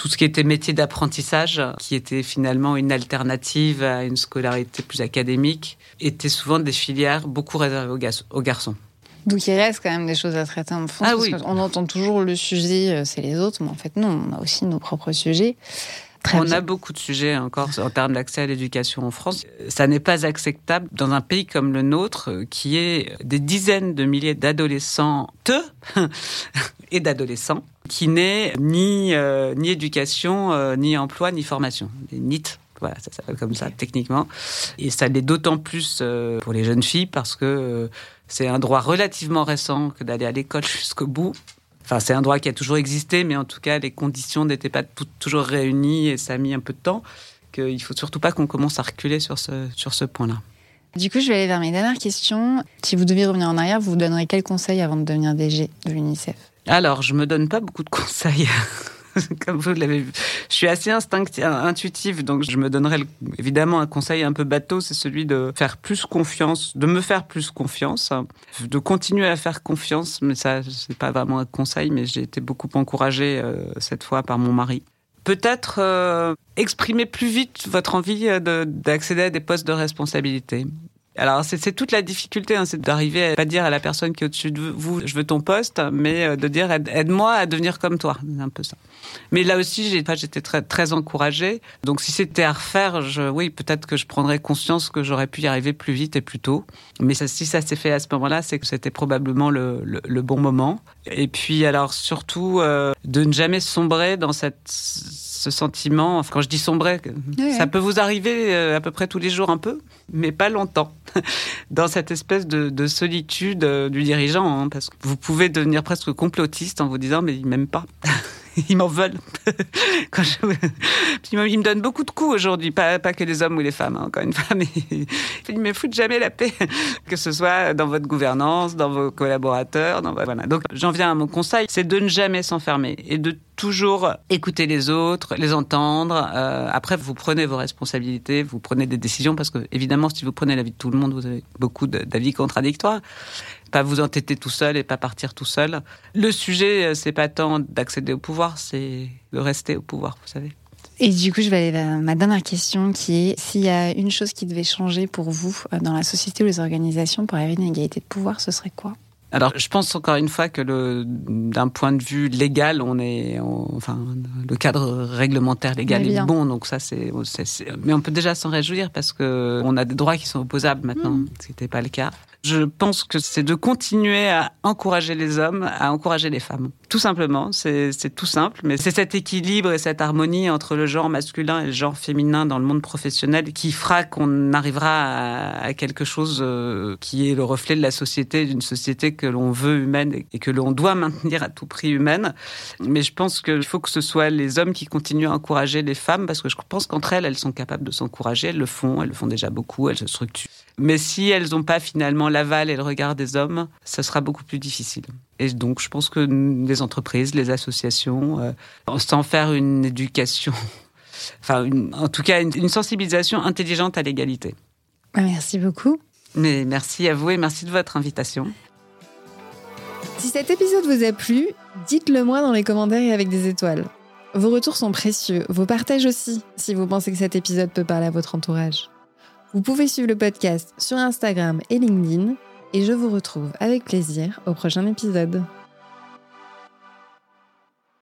tout ce qui était métier d'apprentissage, qui était finalement une alternative à une scolarité plus académique, étaient souvent des filières beaucoup réservées aux, garçons. Donc il reste quand même des choses à traiter en France. Ah oui. On entend toujours le sujet, euh, c'est les autres, mais en fait non, on a aussi nos propres sujets. On a beaucoup de sujets encore en termes d'accès à l'éducation en France. Ça n'est pas acceptable dans un pays comme le nôtre, euh, qui est des dizaines de milliers d'adolescents et d'adolescents qui n'est ni, euh, ni éducation, euh, ni emploi, ni formation. Les NIT, voilà, ça s'appelle comme ça techniquement. Et ça l'est d'autant plus euh, pour les jeunes filles parce que c'est un droit relativement récent que d'aller à l'école jusqu'au bout. Enfin, c'est un droit qui a toujours existé, mais en tout cas, les conditions n'étaient pas toujours réunies et ça a mis un peu de temps. Qu'il ne faut surtout pas qu'on commence à reculer sur ce, sur ce point-là. Du coup, je vais aller vers mes dernières questions. Si vous deviez revenir en arrière, vous vous donneriez quel conseil avant de devenir DG de l'UNICEF? Alors, je me donne pas beaucoup de conseils. Comme vous l'avez vu. Je suis assez instinctive, intuitive, donc je me donnerais évidemment un conseil un peu bateau, c'est celui de faire plus confiance, de me faire plus confiance, de continuer à faire confiance, mais ça, c'est pas vraiment un conseil, mais j'ai été beaucoup encouragée euh, cette fois par mon mari. Peut-être euh, exprimer plus vite votre envie euh, d'accéder à des postes de responsabilité. Alors c'est toute la difficulté, hein, c'est d'arriver à pas dire à la personne qui est au-dessus de vous, je veux ton poste, mais euh, de dire aide-moi à devenir comme toi, c'est un peu ça. Mais là aussi, j'étais très très encouragée. Donc si c'était à refaire, je, oui, peut-être que je prendrais conscience que j'aurais pu y arriver plus vite et plus tôt. Mais si ça s'est fait à ce moment-là, c'est que c'était probablement le, bon moment. Et puis alors surtout euh, de ne jamais sombrer dans cette ce sentiment, quand je dis sombrer, ça peut vous arriver euh, à peu près tous les jours un peu, mais pas longtemps, dans cette espèce de, solitude euh, du dirigeant, hein, parce que vous pouvez devenir presque complotiste en vous disant mais il m'aime pas. ils m'en veulent. Quand je... Ils me donnent beaucoup de coups aujourd'hui, pas, que les hommes ou les femmes, hein, encore une fois, mais ils me foutent jamais la paix, que ce soit dans votre gouvernance, dans vos collaborateurs. Donc j'en viens à mon conseil, c'est de ne jamais s'enfermer et de toujours écouter les autres, les entendre. Euh, après, vous prenez vos responsabilités, vous prenez des décisions parce que évidemment, si vous prenez l'avis de tout le monde, vous avez beaucoup d'avis contradictoires. Pas vous entêter tout seul et pas partir tout seul. Le sujet, euh, c'est pas tant d'accéder au pouvoir, c'est de rester au pouvoir, vous savez. Et du coup, je vais aller vers ma dernière question qui est s'il y a une chose qui devait changer pour vous euh, dans la société ou les organisations pour arriver à une égalité de pouvoir, ce serait quoi? Alors, je pense encore une fois que d'un point de vue légal, on est, enfin, le cadre réglementaire légal est bon, donc ça c'est, mais on peut déjà s'en réjouir parce que on a des droits qui sont opposables maintenant, mmh. ce qui n'était pas le cas. Je pense que c'est de continuer à encourager les hommes, à encourager les femmes. Tout simplement, c'est tout simple, mais c'est cet équilibre et cette harmonie entre le genre masculin et le genre féminin dans le monde professionnel qui fera qu'on arrivera à, quelque chose euh, qui est le reflet de la société, d'une société que l'on veut humaine et que l'on doit maintenir à tout prix humaine. Mais je pense qu'il faut que ce soit les hommes qui continuent à encourager les femmes parce que je pense qu'entre elles, elles sont capables de s'encourager, elles le font, elles le font déjà beaucoup, elles se structurent. Mais si elles n'ont pas finalement l'aval et le regard des hommes, ça sera beaucoup plus difficile. Et donc, je pense que les entreprises, les associations, euh, sans faire une éducation, enfin, en tout cas, une, sensibilisation intelligente à l'égalité. Merci beaucoup. Mais merci à vous et merci de votre invitation. Si cet épisode vous a plu, dites-le moi dans les commentaires et avec des étoiles. Vos retours sont précieux, vos partages aussi, si vous pensez que cet épisode peut parler à votre entourage. Vous pouvez suivre le podcast sur Instagram et LinkedIn et je vous retrouve avec plaisir au prochain épisode.